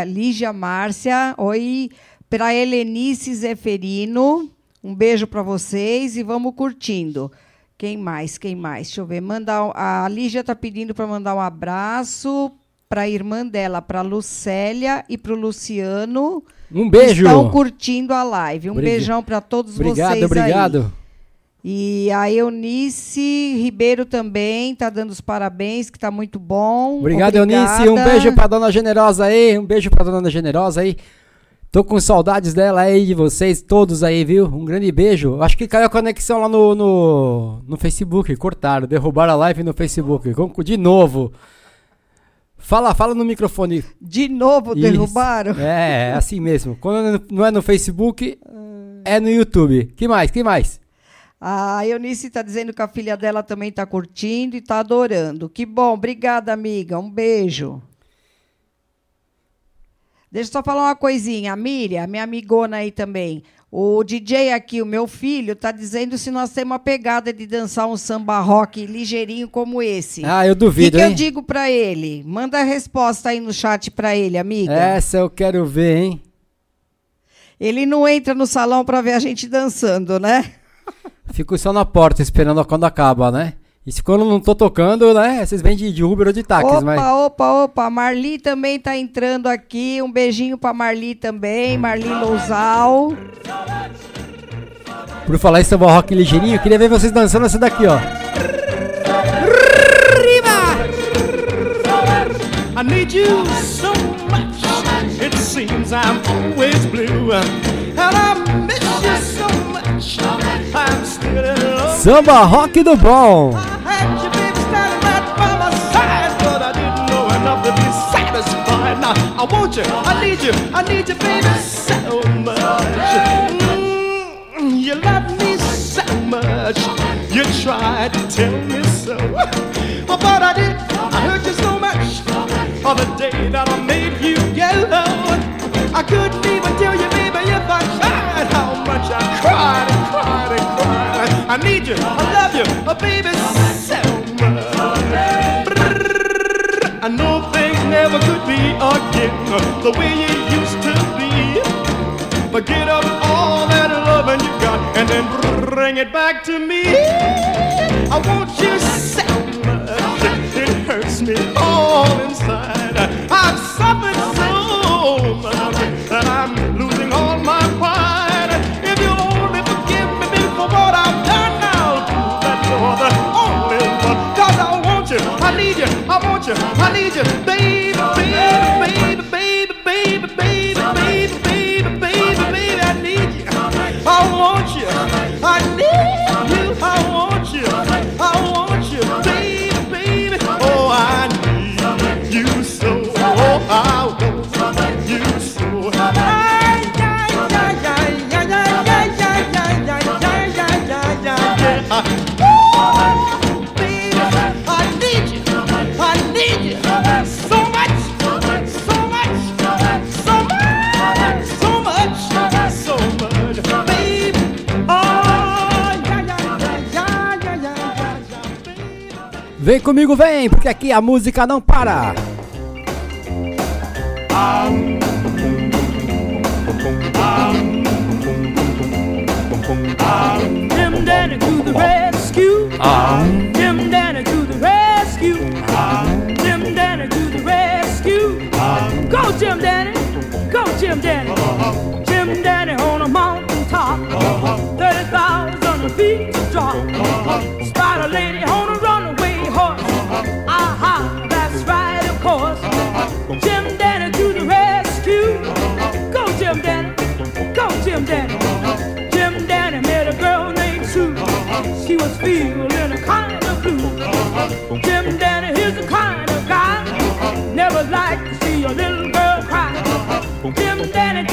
Lígia Márcia, oi. Para Helenice Zeferino, um beijo para vocês e vamos curtindo. Quem mais? Quem mais? Deixa eu ver. Mandar, um- a Lígia está pedindo para mandar um abraço para a irmã dela, para Lucélia e para o Luciano. Um beijo. Estão curtindo a live. Um Obriga- beijão para todos Obrigado, vocês obrigado. aí. E a Eunice Ribeiro também tá dando os parabéns, que tá muito bom. Obrigado, Eunice. Um beijo pra dona Generosa aí. Um beijo pra dona Generosa aí. Tô com saudades dela aí, de vocês todos aí, viu? Um grande beijo. Acho que caiu a conexão lá no, no, no Facebook. Cortaram, derrubaram a live no Facebook. De novo. Fala, fala no microfone. De novo Isso. derrubaram? É, é assim mesmo. Quando não é no Facebook, é no YouTube. Que mais? Que mais? A Eunice está dizendo que a filha dela também está curtindo e está adorando. Que bom, obrigada, amiga. Um beijo. Deixa eu só falar uma coisinha. A Miriam, minha amigona aí também. O DJ aqui, o meu filho, está dizendo se nós temos uma pegada de dançar um samba rock ligeirinho como esse. Ah, eu O duvido, que, que eu hein? digo para ele? Manda a resposta aí no chat para ele, amiga. Essa eu quero ver, hein? Ele não entra no salão para ver a gente dançando, né? Fico só na porta esperando quando acaba, né? E se quando não tô tocando, né? Vocês vêm de, de Uber ou de táxi, Opa, mas. opa, opa. Marli também tá entrando aqui. Um beijinho pra Marli também. Marli Lousal. Por falar em samba rock ligeirinho, eu queria ver vocês dançando essa daqui, ó. I need you so much. It seems I'm always blue. And I miss Samba rock do bom. I want you, I need you, I need you, baby, so much. Mm, you love me so much. You tried to tell me so, Oh, but I did. I hurt you so much. On the day that I made you yellow, I couldn't even tell you, need you, I love you, oh baby, so much. I know things never could be again the way it used to be. But get up all that loving you got and then bring it back to me. I want you so much, it hurts me all inside. I've suffered so you, I need you, baby, baby, Vem comigo, vem, porque aqui a música não para. Jim Danny to the rescue. Danny to the rescue. Danny to the rescue. Go Jim Danny. Go Jim Danny. Jim Danny on a mountain top. 30,000 feet drop. Spider lady on a She was feeling a kind of blue. Jim Danny is the kind of guy never like to see a little girl cry. Jim Danny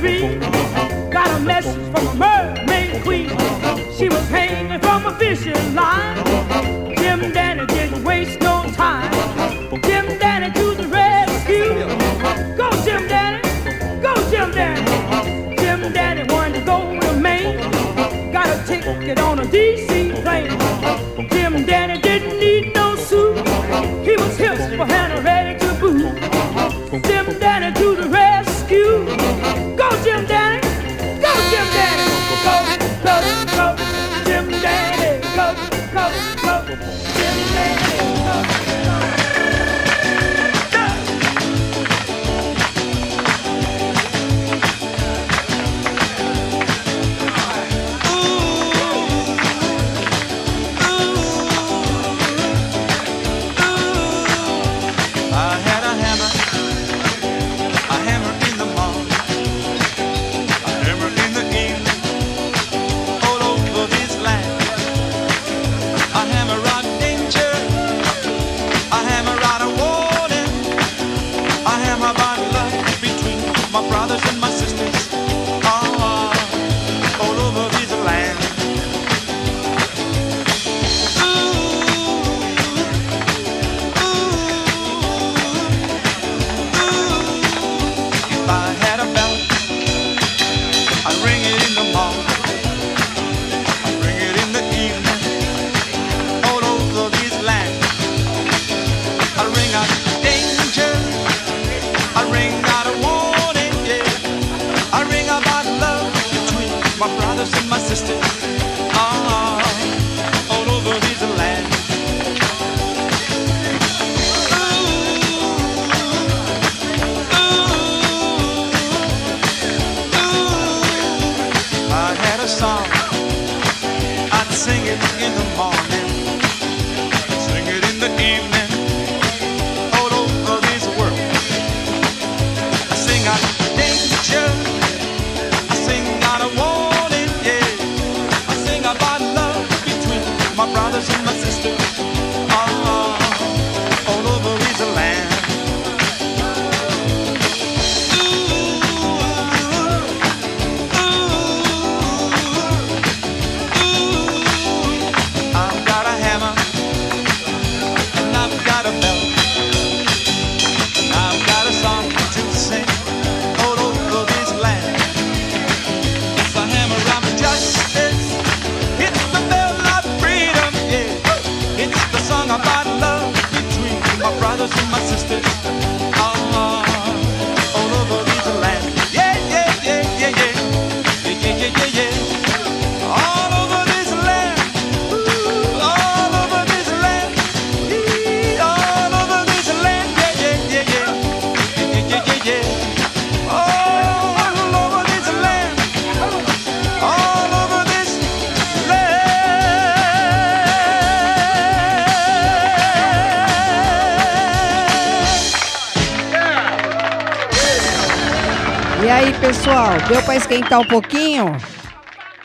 a got a message from a mermaid queen. She was hanging from a fishing line. Jim Danny didn't waste no time. Jim Danny to the rescue. Go Jim Danny, go Jim Danny. Jim Danny wanted to go to Maine. Got a ticket on a DC esquentar um pouquinho.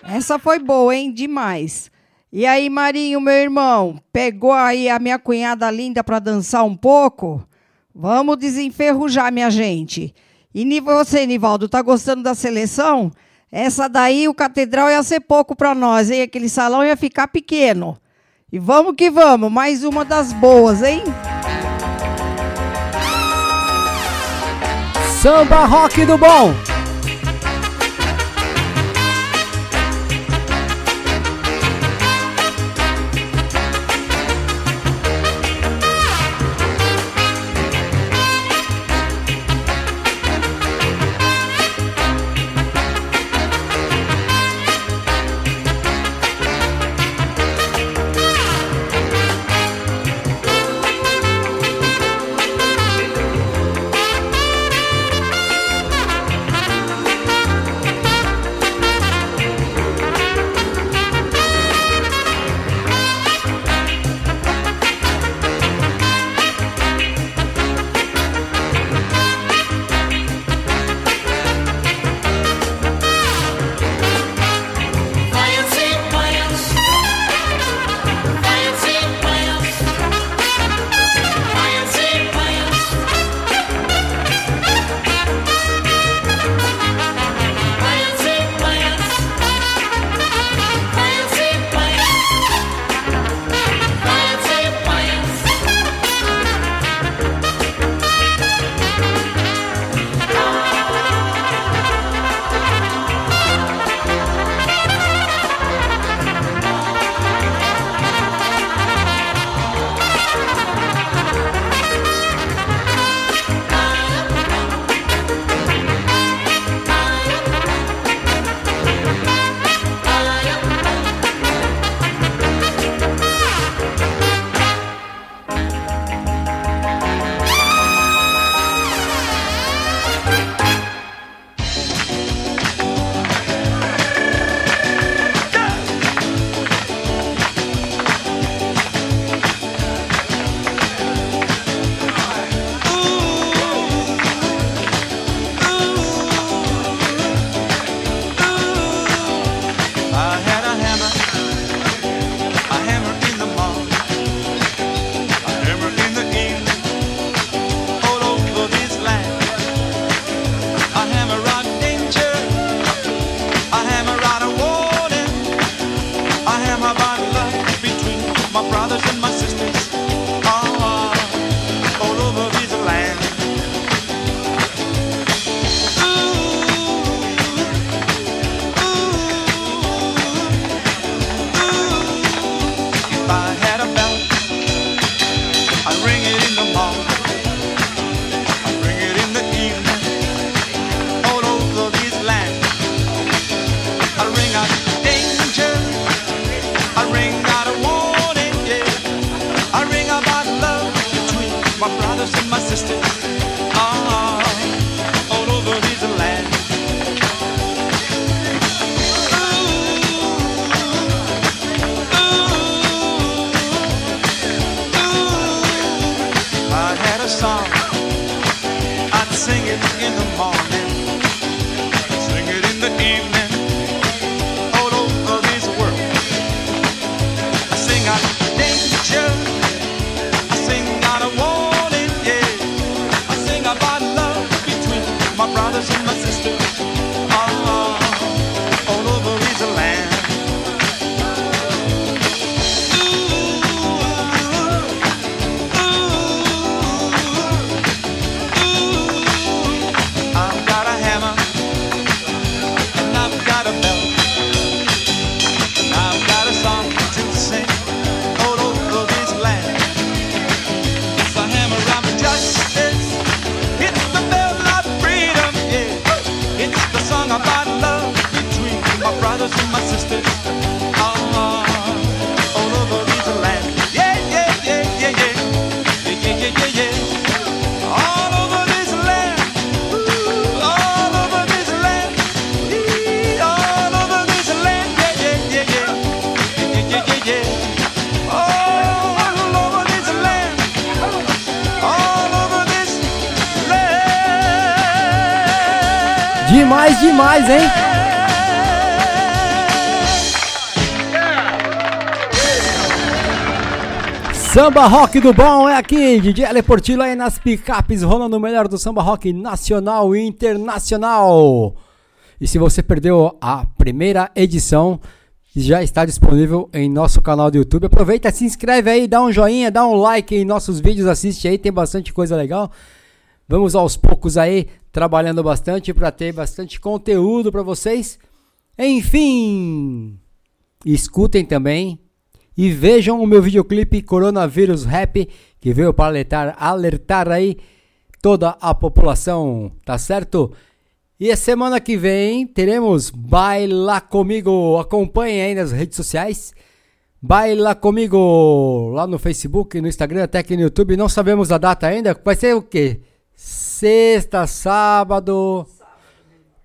Essa foi boa, hein? Demais. E aí, Marinho, meu irmão, pegou aí a minha cunhada linda para dançar um pouco? Vamos desenferrujar, minha gente. E você, Nivaldo, tá gostando da seleção? Essa daí, o Catedral ia ser pouco para nós, hein? Aquele salão ia ficar pequeno. E vamos que vamos, mais uma das boas, hein? Samba Rock do Bom! Hein? Samba Rock do Bom é aqui, DJ Ale aí nas picapes, rolando o melhor do samba rock nacional e internacional. E se você perdeu a primeira edição, já está disponível em nosso canal do YouTube. Aproveita, se inscreve aí, dá um joinha, dá um like em nossos vídeos, assiste aí, tem bastante coisa legal. Vamos aos poucos aí, trabalhando bastante para ter bastante conteúdo para vocês. Enfim, escutem também e vejam o meu videoclipe Coronavírus Rap, que veio para alertar, alertar aí toda a população, tá certo? E a semana que vem teremos Baila Comigo. Acompanhem aí nas redes sociais. Baila Comigo lá no Facebook, no Instagram, até aqui no YouTube. Não sabemos a data ainda. Vai ser o quê? Sexta, sábado.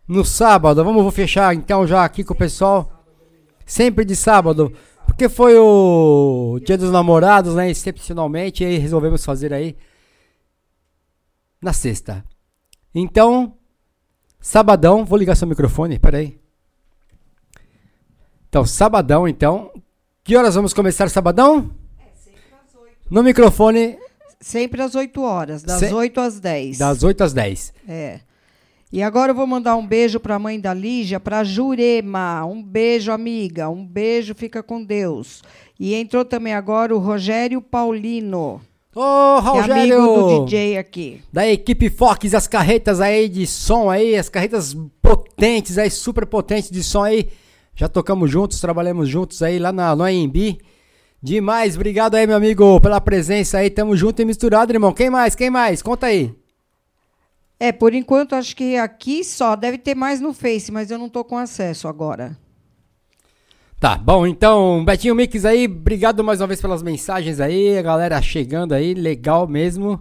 No sábado. Vamos vou fechar então já aqui com o pessoal. Sempre de sábado. Porque foi o Dia dos Namorados, né? Excepcionalmente. E aí resolvemos fazer aí na sexta. Então, Sabadão, vou ligar seu microfone, peraí. Então, sabadão, então. Que horas vamos começar sabadão? No microfone, Sempre às 8 horas, das Se- 8 às 10. das 8 às 10. É. E agora eu vou mandar um beijo para a mãe da Lígia, para Jurema. Um beijo, amiga. Um beijo, fica com Deus. E entrou também agora o Rogério Paulino. Ô, que é Rogério! amigo do DJ aqui. Da equipe Fox, as carretas aí de som aí, as carretas potentes aí, super potentes de som aí. Já tocamos juntos, trabalhamos juntos aí lá na, no AMB. Demais, obrigado aí, meu amigo, pela presença aí. Tamo junto e misturado, irmão. Quem mais? Quem mais? Conta aí. É, por enquanto acho que aqui só. Deve ter mais no Face, mas eu não tô com acesso agora. Tá, bom, então, Betinho Mix aí, obrigado mais uma vez pelas mensagens aí, a galera chegando aí, legal mesmo.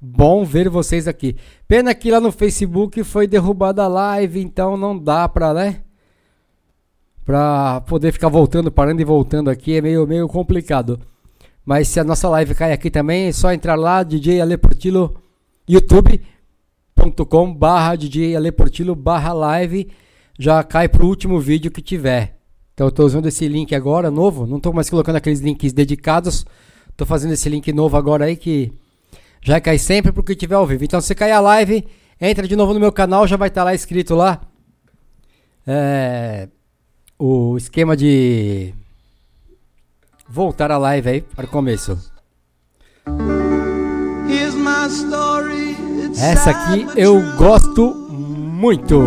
Bom ver vocês aqui. Pena que lá no Facebook foi derrubada a live, então não dá pra, né? Pra poder ficar voltando, parando e voltando aqui é meio, meio complicado. Mas se a nossa live cai aqui também, é só entrar lá, DJ Ale Portillo, youtube.com barra DJ Ale Portillo barra live, já cai pro último vídeo que tiver. Então eu tô usando esse link agora, novo, não tô mais colocando aqueles links dedicados, tô fazendo esse link novo agora aí que já cai sempre pro que tiver ao vivo. Então se cair a live, entra de novo no meu canal, já vai estar lá escrito lá. É, o esquema de voltar a live aí para o começo. Essa aqui eu gosto muito.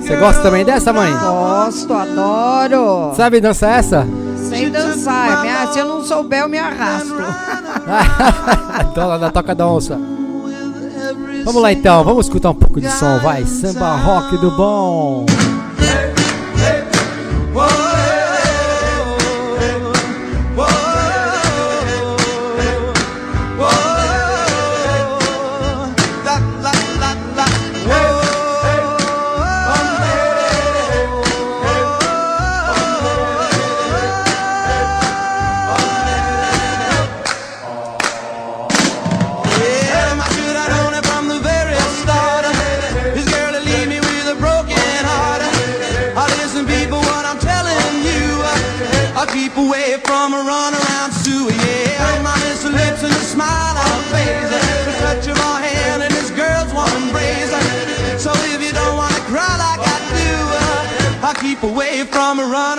Você gosta também dessa, mãe? Gosto, adoro. Sabe dançar essa? Sem dançar. Me- se eu não souber, eu me arrasto. então lá na toca da onça. Vamos lá então, vamos escutar um pouco de som, vai. Samba rock do bom. From a run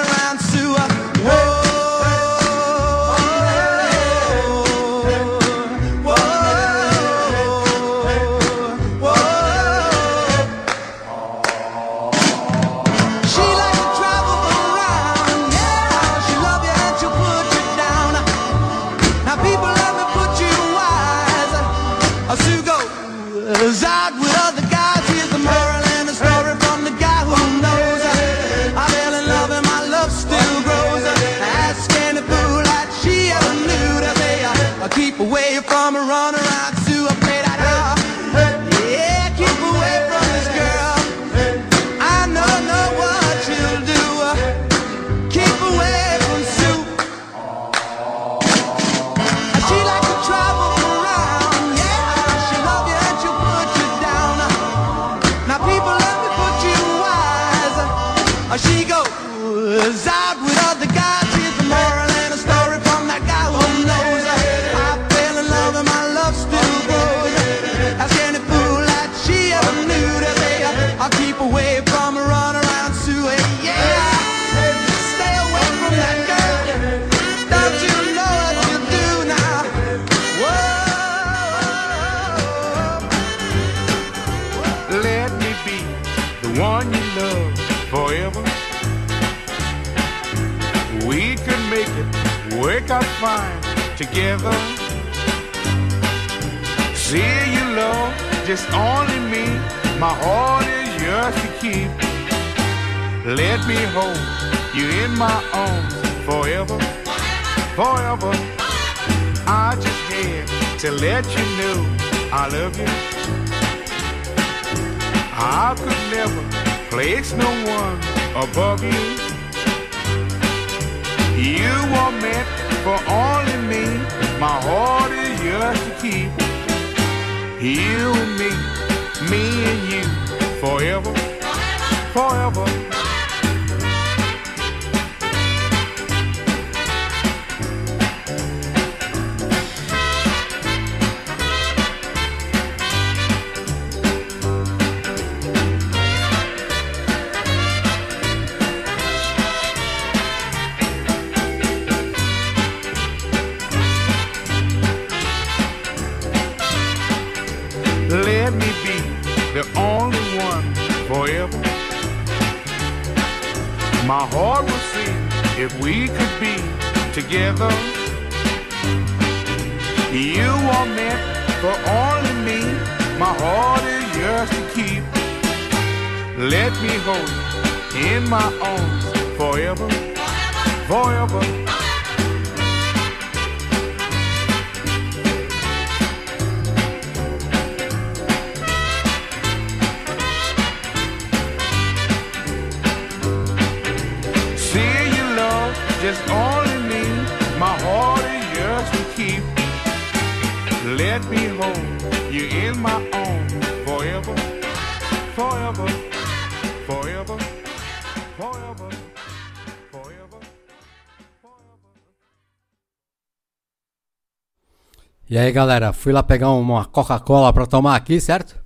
E aí, galera, fui lá pegar uma Coca-Cola pra tomar aqui, certo?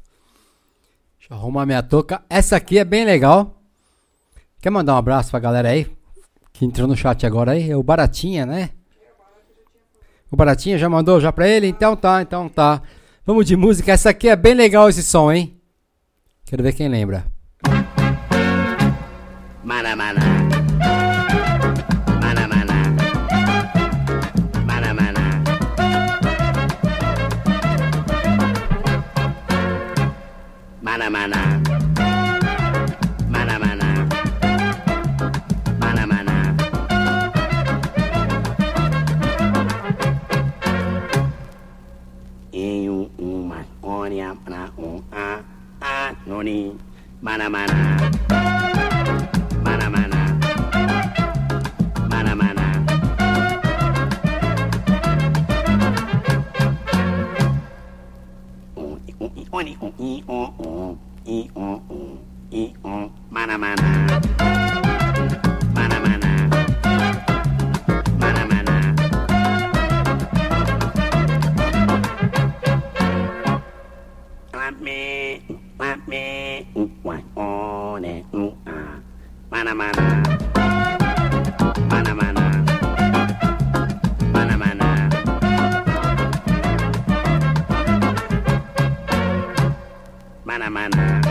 Deixa eu arrumar minha touca. Essa aqui é bem legal. Quer mandar um abraço pra galera aí? Que entrou no chat agora aí? É o Baratinha, né? O Baratinha já mandou já pra ele? Então tá, então tá. Vamos de música. Essa aqui é bem legal esse som, hein? Quero ver quem lembra. Mana. Mana Mana mana. Mana mana. Mana mana. Em um uma ônia na um a a noni. Mana. Mana oni, um, i, um, um, i, um, um, i, um. Mana mana. Mana mana. Mana mana. Clap me, clap me, um, one, on it, um, ah. Mana mana. Mana Mana mana.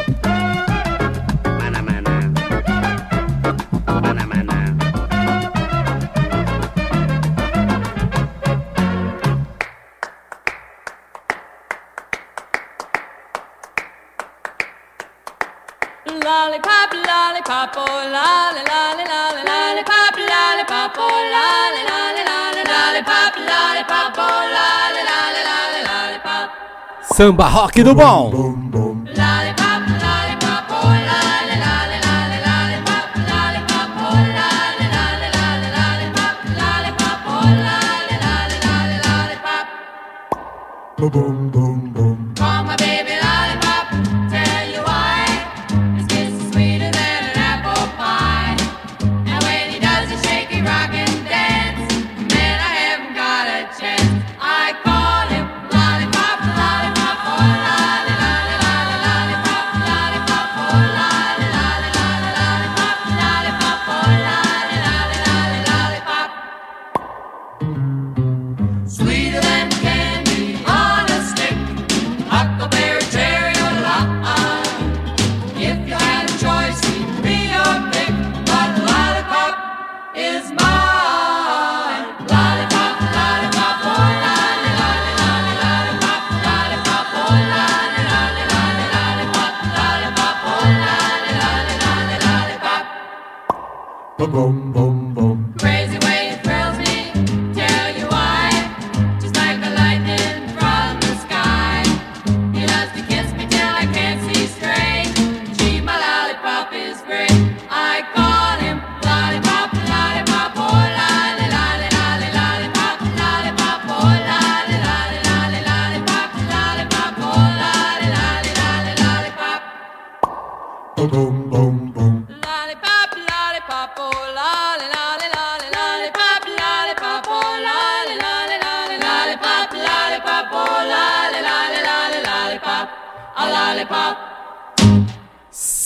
Mana mana. Mana mana. Lollipop, lollipop, oh lolly, lolly, lolly, lollipop, lollipop, oh lolly, lolly, lolly, lollipop, lollipop, oh lolly, lolly, lolly, lollipop. Samba rock do bom. Boom,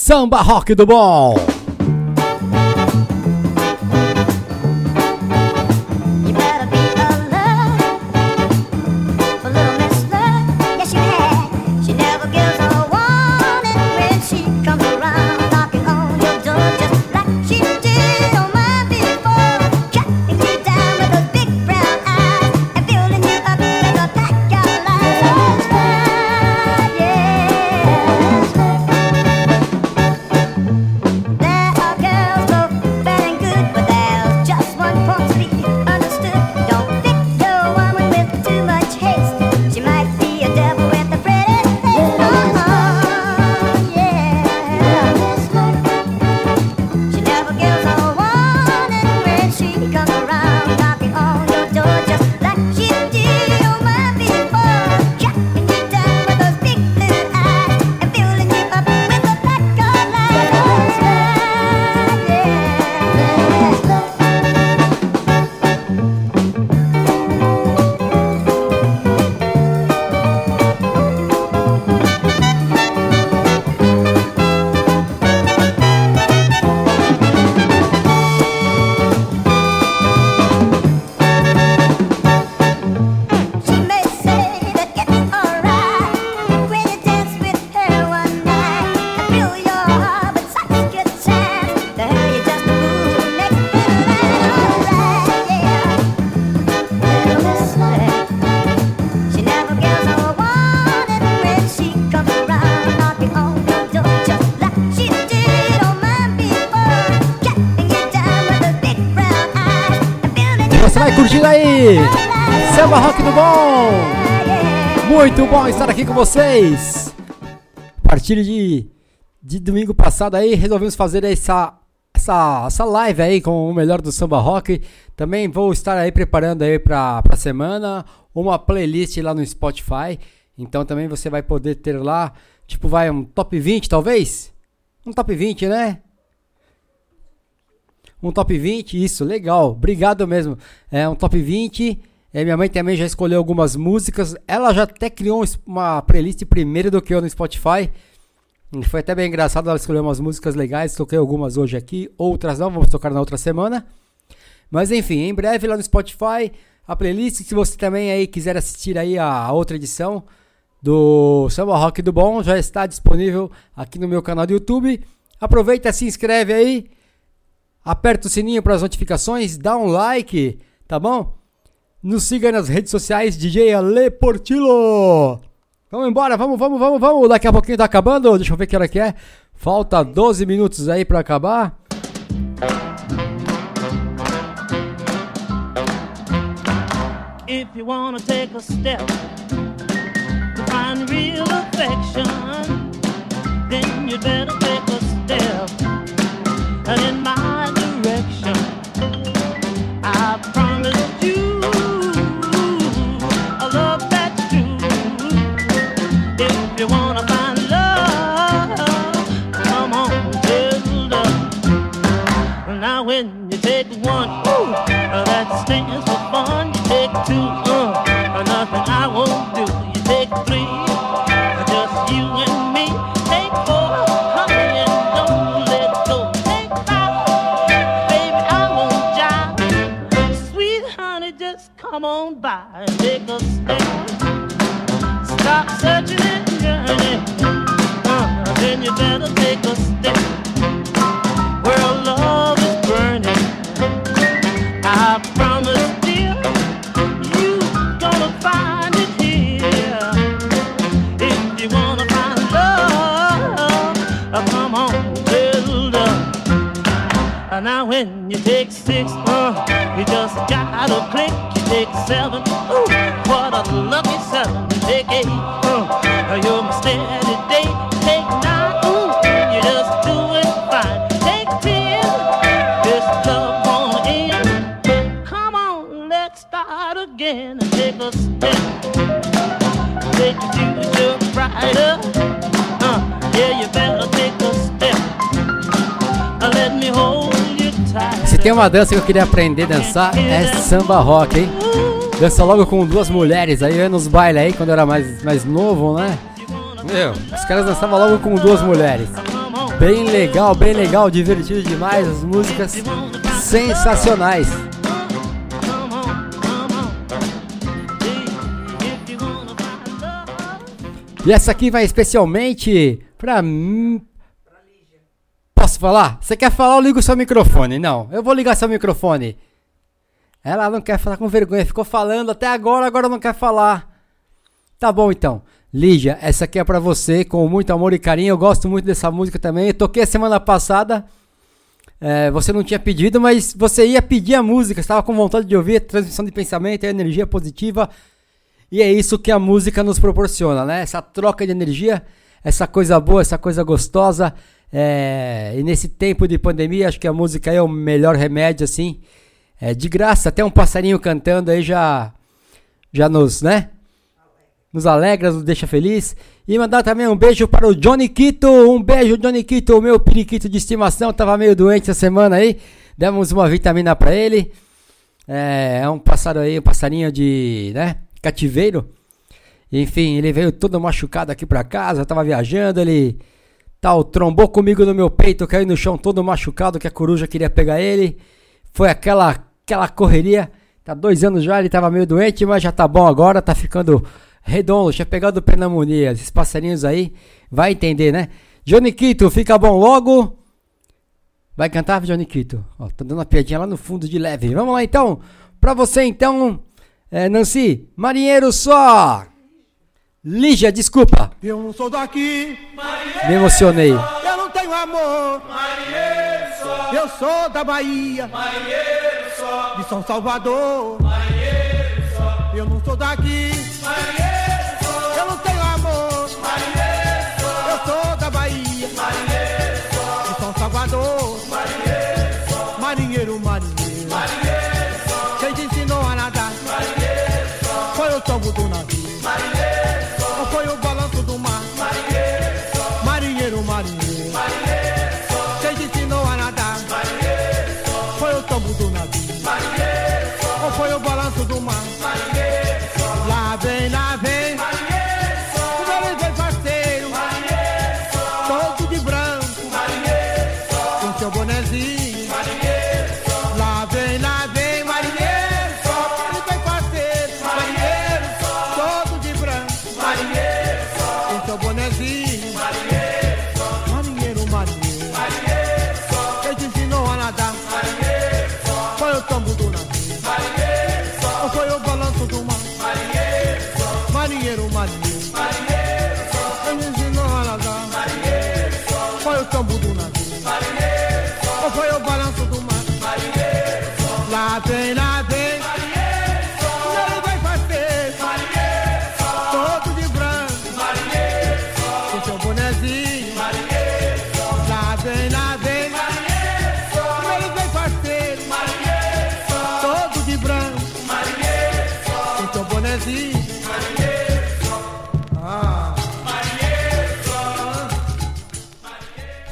Samba Rock do Bom. Bom estar aqui com vocês. A partir de, de domingo passado aí, resolvemos fazer essa, essa, essa live aí com o melhor do samba rock. Também vou estar aí preparando aí pra, pra semana uma playlist lá no Spotify. Então também você vai poder ter lá, tipo, vai um top 20 talvez? Um top 20, né? Um top 20, isso, legal. Obrigado mesmo. É um top 20. É, minha mãe também já escolheu algumas músicas. Ela já até criou um uma playlist primeiro do que eu no Spotify. Foi até bem engraçado, ela escolheu umas músicas legais. Toquei algumas hoje aqui, outras não, vamos tocar na outra semana. Mas enfim, em breve lá no Spotify, a playlist. Se você também aí quiser assistir aí a outra edição do Samba Rock do Bom, já está disponível aqui no meu canal do YouTube. Aproveita, se inscreve aí. Aperta o sininho para as notificações, dá um like, tá bom? Nos siga nas redes sociais, DJ Ale Portillo. Vamos embora, vamos, vamos, vamos, vamos. Daqui a pouquinho tá acabando. Deixa eu ver que hora que é. Falta 12 minutos aí para acabar. If you wanna take a step to find real affection, then you better take a step and in my seven, ooh, what a lucky seven. Uh, you're my steady. Take nine, ooh, you just doing fine. Take ten, this love won't end. Come on, let's start again and take a step. Take future brighter. Uh, yeah, you better take a step. Uh, let me hold. Se tem uma dança que eu queria aprender a dançar, é samba rock, hein? Dança logo com duas mulheres, aí eu ia nos bailes aí quando eu era mais, mais novo, né? Meu, os caras dançavam logo com duas mulheres. Bem legal, bem legal, divertido demais, as músicas sensacionais. E essa aqui vai especialmente pra mim. Posso falar? Você quer falar? Eu ligo seu microfone. Não, eu vou ligar seu microfone. Ela não quer falar com vergonha, ficou falando até agora, agora não quer falar. Tá bom então. Lígia, essa aqui é pra você, com muito amor e carinho. Eu gosto muito dessa música também. Eu toquei a semana passada. É, você não tinha pedido, mas você ia pedir a música, estava com vontade de ouvir, transmissão de pensamento, energia positiva. E é isso que a música nos proporciona, né? Essa troca de energia, essa coisa boa, essa coisa gostosa. É, e nesse tempo de pandemia, acho que a música é o melhor remédio, assim. É, de graça, até um passarinho cantando aí já, já nos, né? Nos alegra, nos deixa feliz. E mandar também um beijo para o Johnny Quito. Um beijo, Johnny Quito, o meu periquito de estimação. Tava meio doente essa semana aí. Demos uma vitamina para ele. É, é um pássaro aí, um passarinho de, né? Cativeiro. Enfim, ele veio todo machucado aqui pra casa. Tava viajando, ele tal, trombou comigo no meu peito, caiu no chão todo machucado, que a coruja queria pegar ele. Foi aquela, aquela correria. Tá dois anos já, ele tava meio doente, mas já tá bom agora, tá ficando redondo, tinha pegado pneumonia. Esses passarinhos aí, vai entender, né? Johnny Quito, fica bom logo. Vai cantar, Johnny Quito? Ó, tá dando uma piadinha lá no fundo de leve. Vamos lá então, pra você então, é, Nancy, marinheiro só. Lígia, desculpa, Eu não sou daqui, me emocionei. eu não tenho amor. Eu sou da Bahia, de São Salvador. Eu não sou daqui,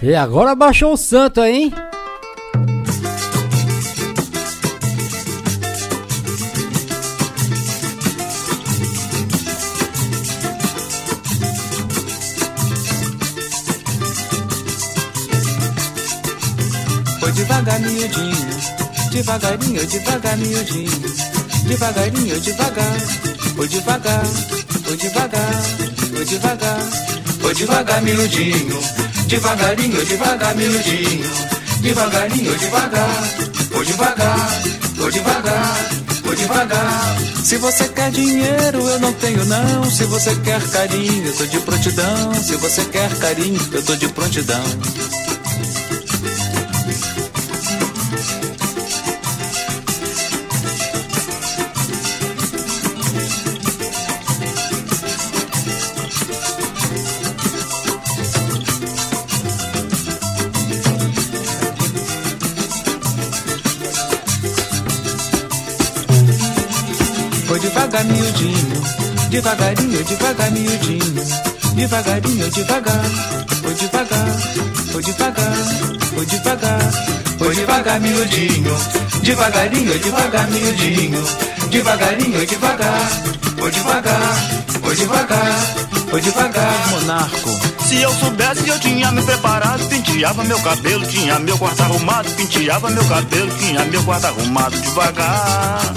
E agora baixou o santo hein? Foi devagar, miudinho, devagarinho, devagar, miudinho, devagarinho, devagar, foi devagar, foi devagar, foi devagar, foi devagar, miudinho, devagarinho, devagar, miudinho, devagarinho, devagar, foi devagar, foi devagar, foi devagar. Se você quer dinheiro, eu não tenho não. Se você quer carinho, eu tô de prontidão. Se você quer carinho, eu tô de prontidão. Devagarinho, devagar, miudinho. Devagarinho, devagar. Vou devagar, vou devagar, vou devagar. Vou devagar, miudinho. Devagarinho, devagar, miudinho. Devagarinho, devagar. Vou devagar, vou devagar, vou devagar, monarco. Se eu soubesse, eu tinha me preparado. Penteava meu cabelo, tinha meu quarto arrumado. Penteava meu cabelo, tinha meu quarto arrumado devagar.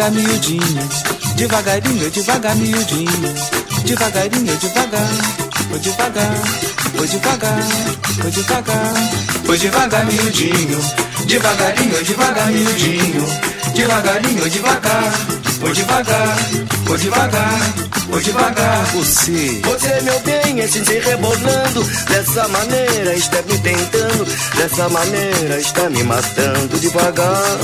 Devagar, miudinho. Devagarinho, devagar, miudinho. Devagarinho, devagar. Vou devagar, vou devagar, vou devagar. Vou devagar, miudinho. Devagarinho, devagar, miudinho. Devagarinho, devagar. Vou devagar, vou devagar, vou devagar. Você. Você, meu bem, é assim se rebolando Dessa maneira está me tentando Dessa maneira está me matando devagar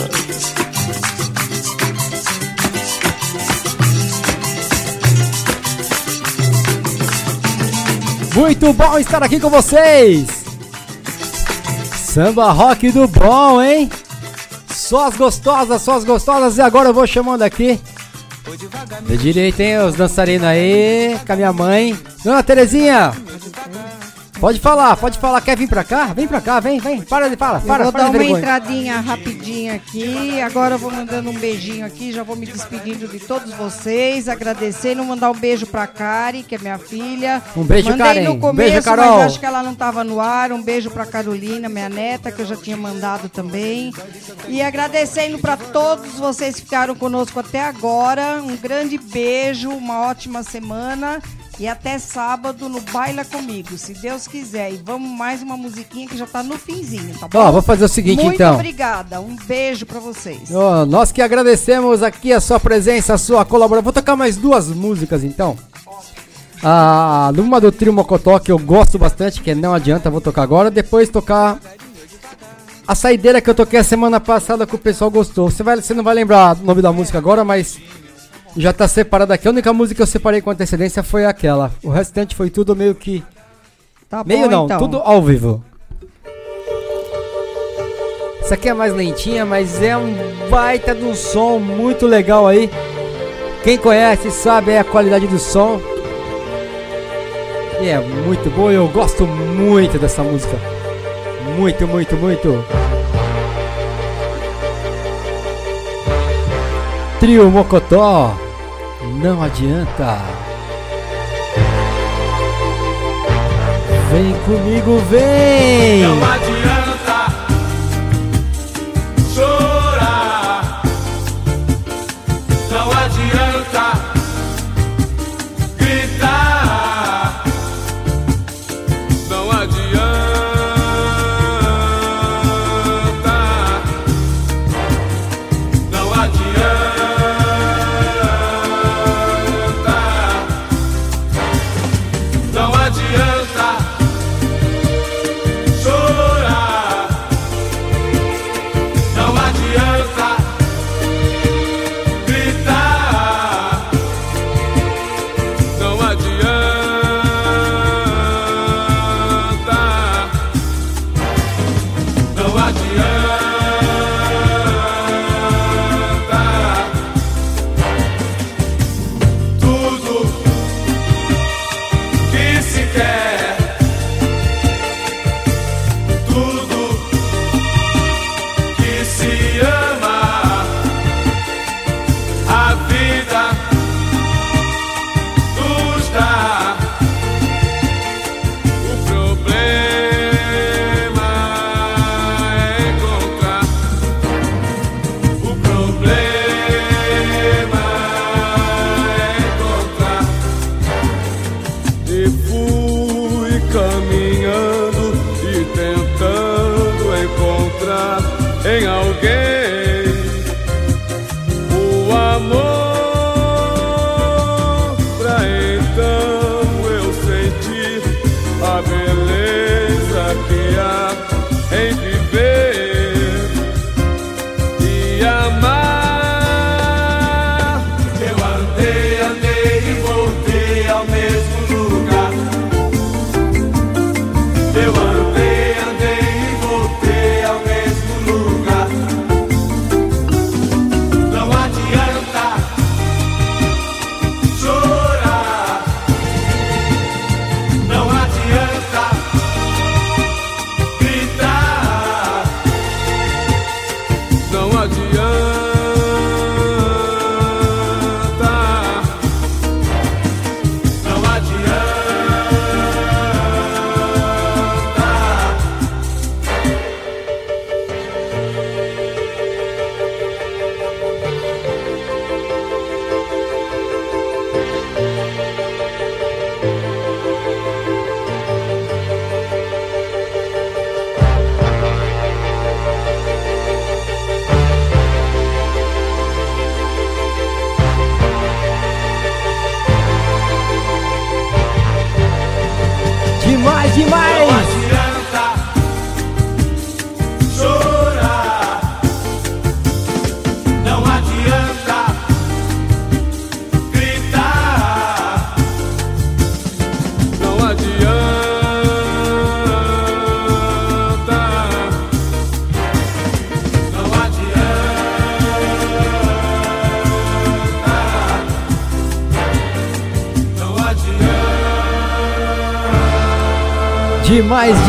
Muito bom estar aqui com vocês. Samba rock do bom, hein? Só as gostosas, só as gostosas. E agora eu vou chamando aqui. De direita, hein? Os dançarinos aí, com a minha mãe. Dona Terezinha, pode falar, pode falar. Quer vir pra cá? Vem pra cá, vem, vem. Para de falar, Eu para, vou para dar uma vergonha. entradinha rapidinha aqui. Agora eu vou mandando um beijinho aqui. Já vou me despedindo de todos vocês. Agradecendo, mandar um beijo pra Kari, que é minha filha. Um beijo, Mandei Karen. no Um começo, beijo, Carol. mas acho que ela não estava no ar. Um beijo pra Carolina, minha neta, que eu já tinha mandado também. E agradecendo pra todos vocês que ficaram conosco até agora. Um grande beijo, uma ótima semana. E até sábado no Baila Comigo, se Deus quiser. E vamos mais uma musiquinha que já tá no finzinho, tá bom? Ó, vou fazer o seguinte, Muito então. obrigada. Um beijo pra vocês. Ó, nós que agradecemos aqui a sua presença, a sua colaboração. Vou tocar mais duas músicas então. Ah, numa do Trio Mocotó que eu gosto bastante, que não adianta, vou tocar agora. Depois tocar a saideira que eu toquei a semana passada que o pessoal gostou. Você, vai, você não vai lembrar o nome da música agora, mas já tá separada aqui. A única música que eu separei com antecedência foi aquela. O restante foi tudo meio que. Tá meio bom, não, então. tudo ao vivo. Essa aqui é mais lentinha, mas é um baita de um som muito legal aí. Quem conhece sabe a qualidade do som. E é muito boa, eu gosto muito dessa música. Muito, muito, muito. Trio Mocotó, não adianta. Vem comigo, vem!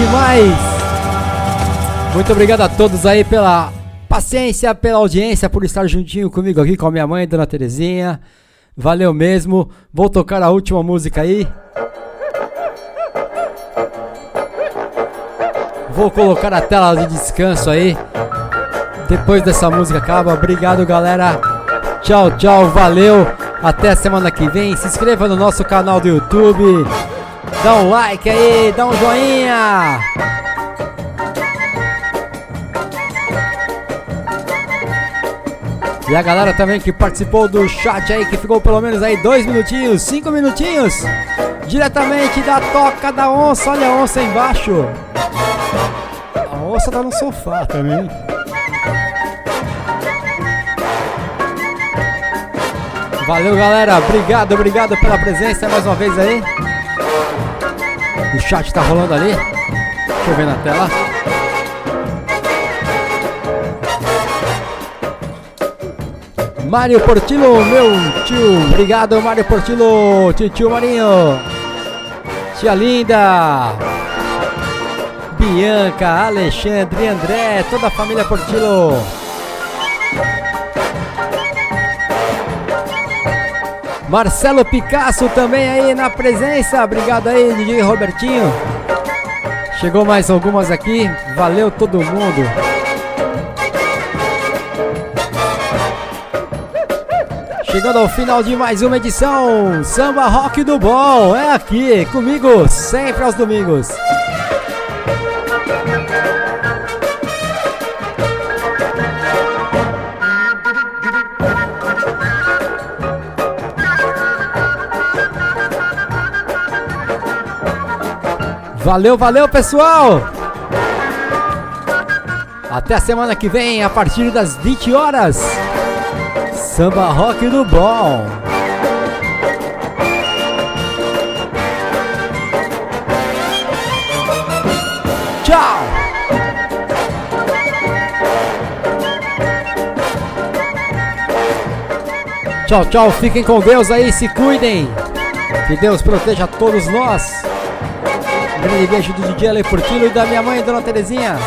Demais! Muito obrigado a todos aí pela paciência, pela audiência, por estar juntinho comigo aqui com a minha mãe, Dona Terezinha. Valeu mesmo. Vou tocar a última música aí. Vou colocar a tela de descanso aí. Depois dessa música acaba. Obrigado, galera. Tchau, tchau. Valeu. Até semana que vem. Se inscreva no nosso canal do YouTube. Dá um like aí, dá um joinha. E a galera também que participou do chat aí, que ficou pelo menos aí dois minutinhos, cinco minutinhos, diretamente da toca da onça. Olha a onça embaixo. A onça tá no sofá também. Valeu, galera. Obrigado, obrigado pela presença mais uma vez aí. O chat tá rolando ali. Deixa eu ver na tela. Mário Portilo, meu tio. Obrigado, Mário Portilo. Tio, Marinho. Tia Linda. Bianca, Alexandre, André, toda a família Portilo. Marcelo Picasso também aí na presença. Obrigado aí, DJ Robertinho. Chegou mais algumas aqui. Valeu todo mundo. Chegando ao final de mais uma edição Samba Rock do Bom. É aqui comigo sempre aos domingos. Valeu, valeu, pessoal! Até a semana que vem, a partir das 20 horas. Samba Rock do Bom. Tchau! Tchau, tchau. Fiquem com Deus aí, se cuidem. Que Deus proteja todos nós. Grande beijo do DJ Ale Portilo e da minha mãe, Dona Terezinha.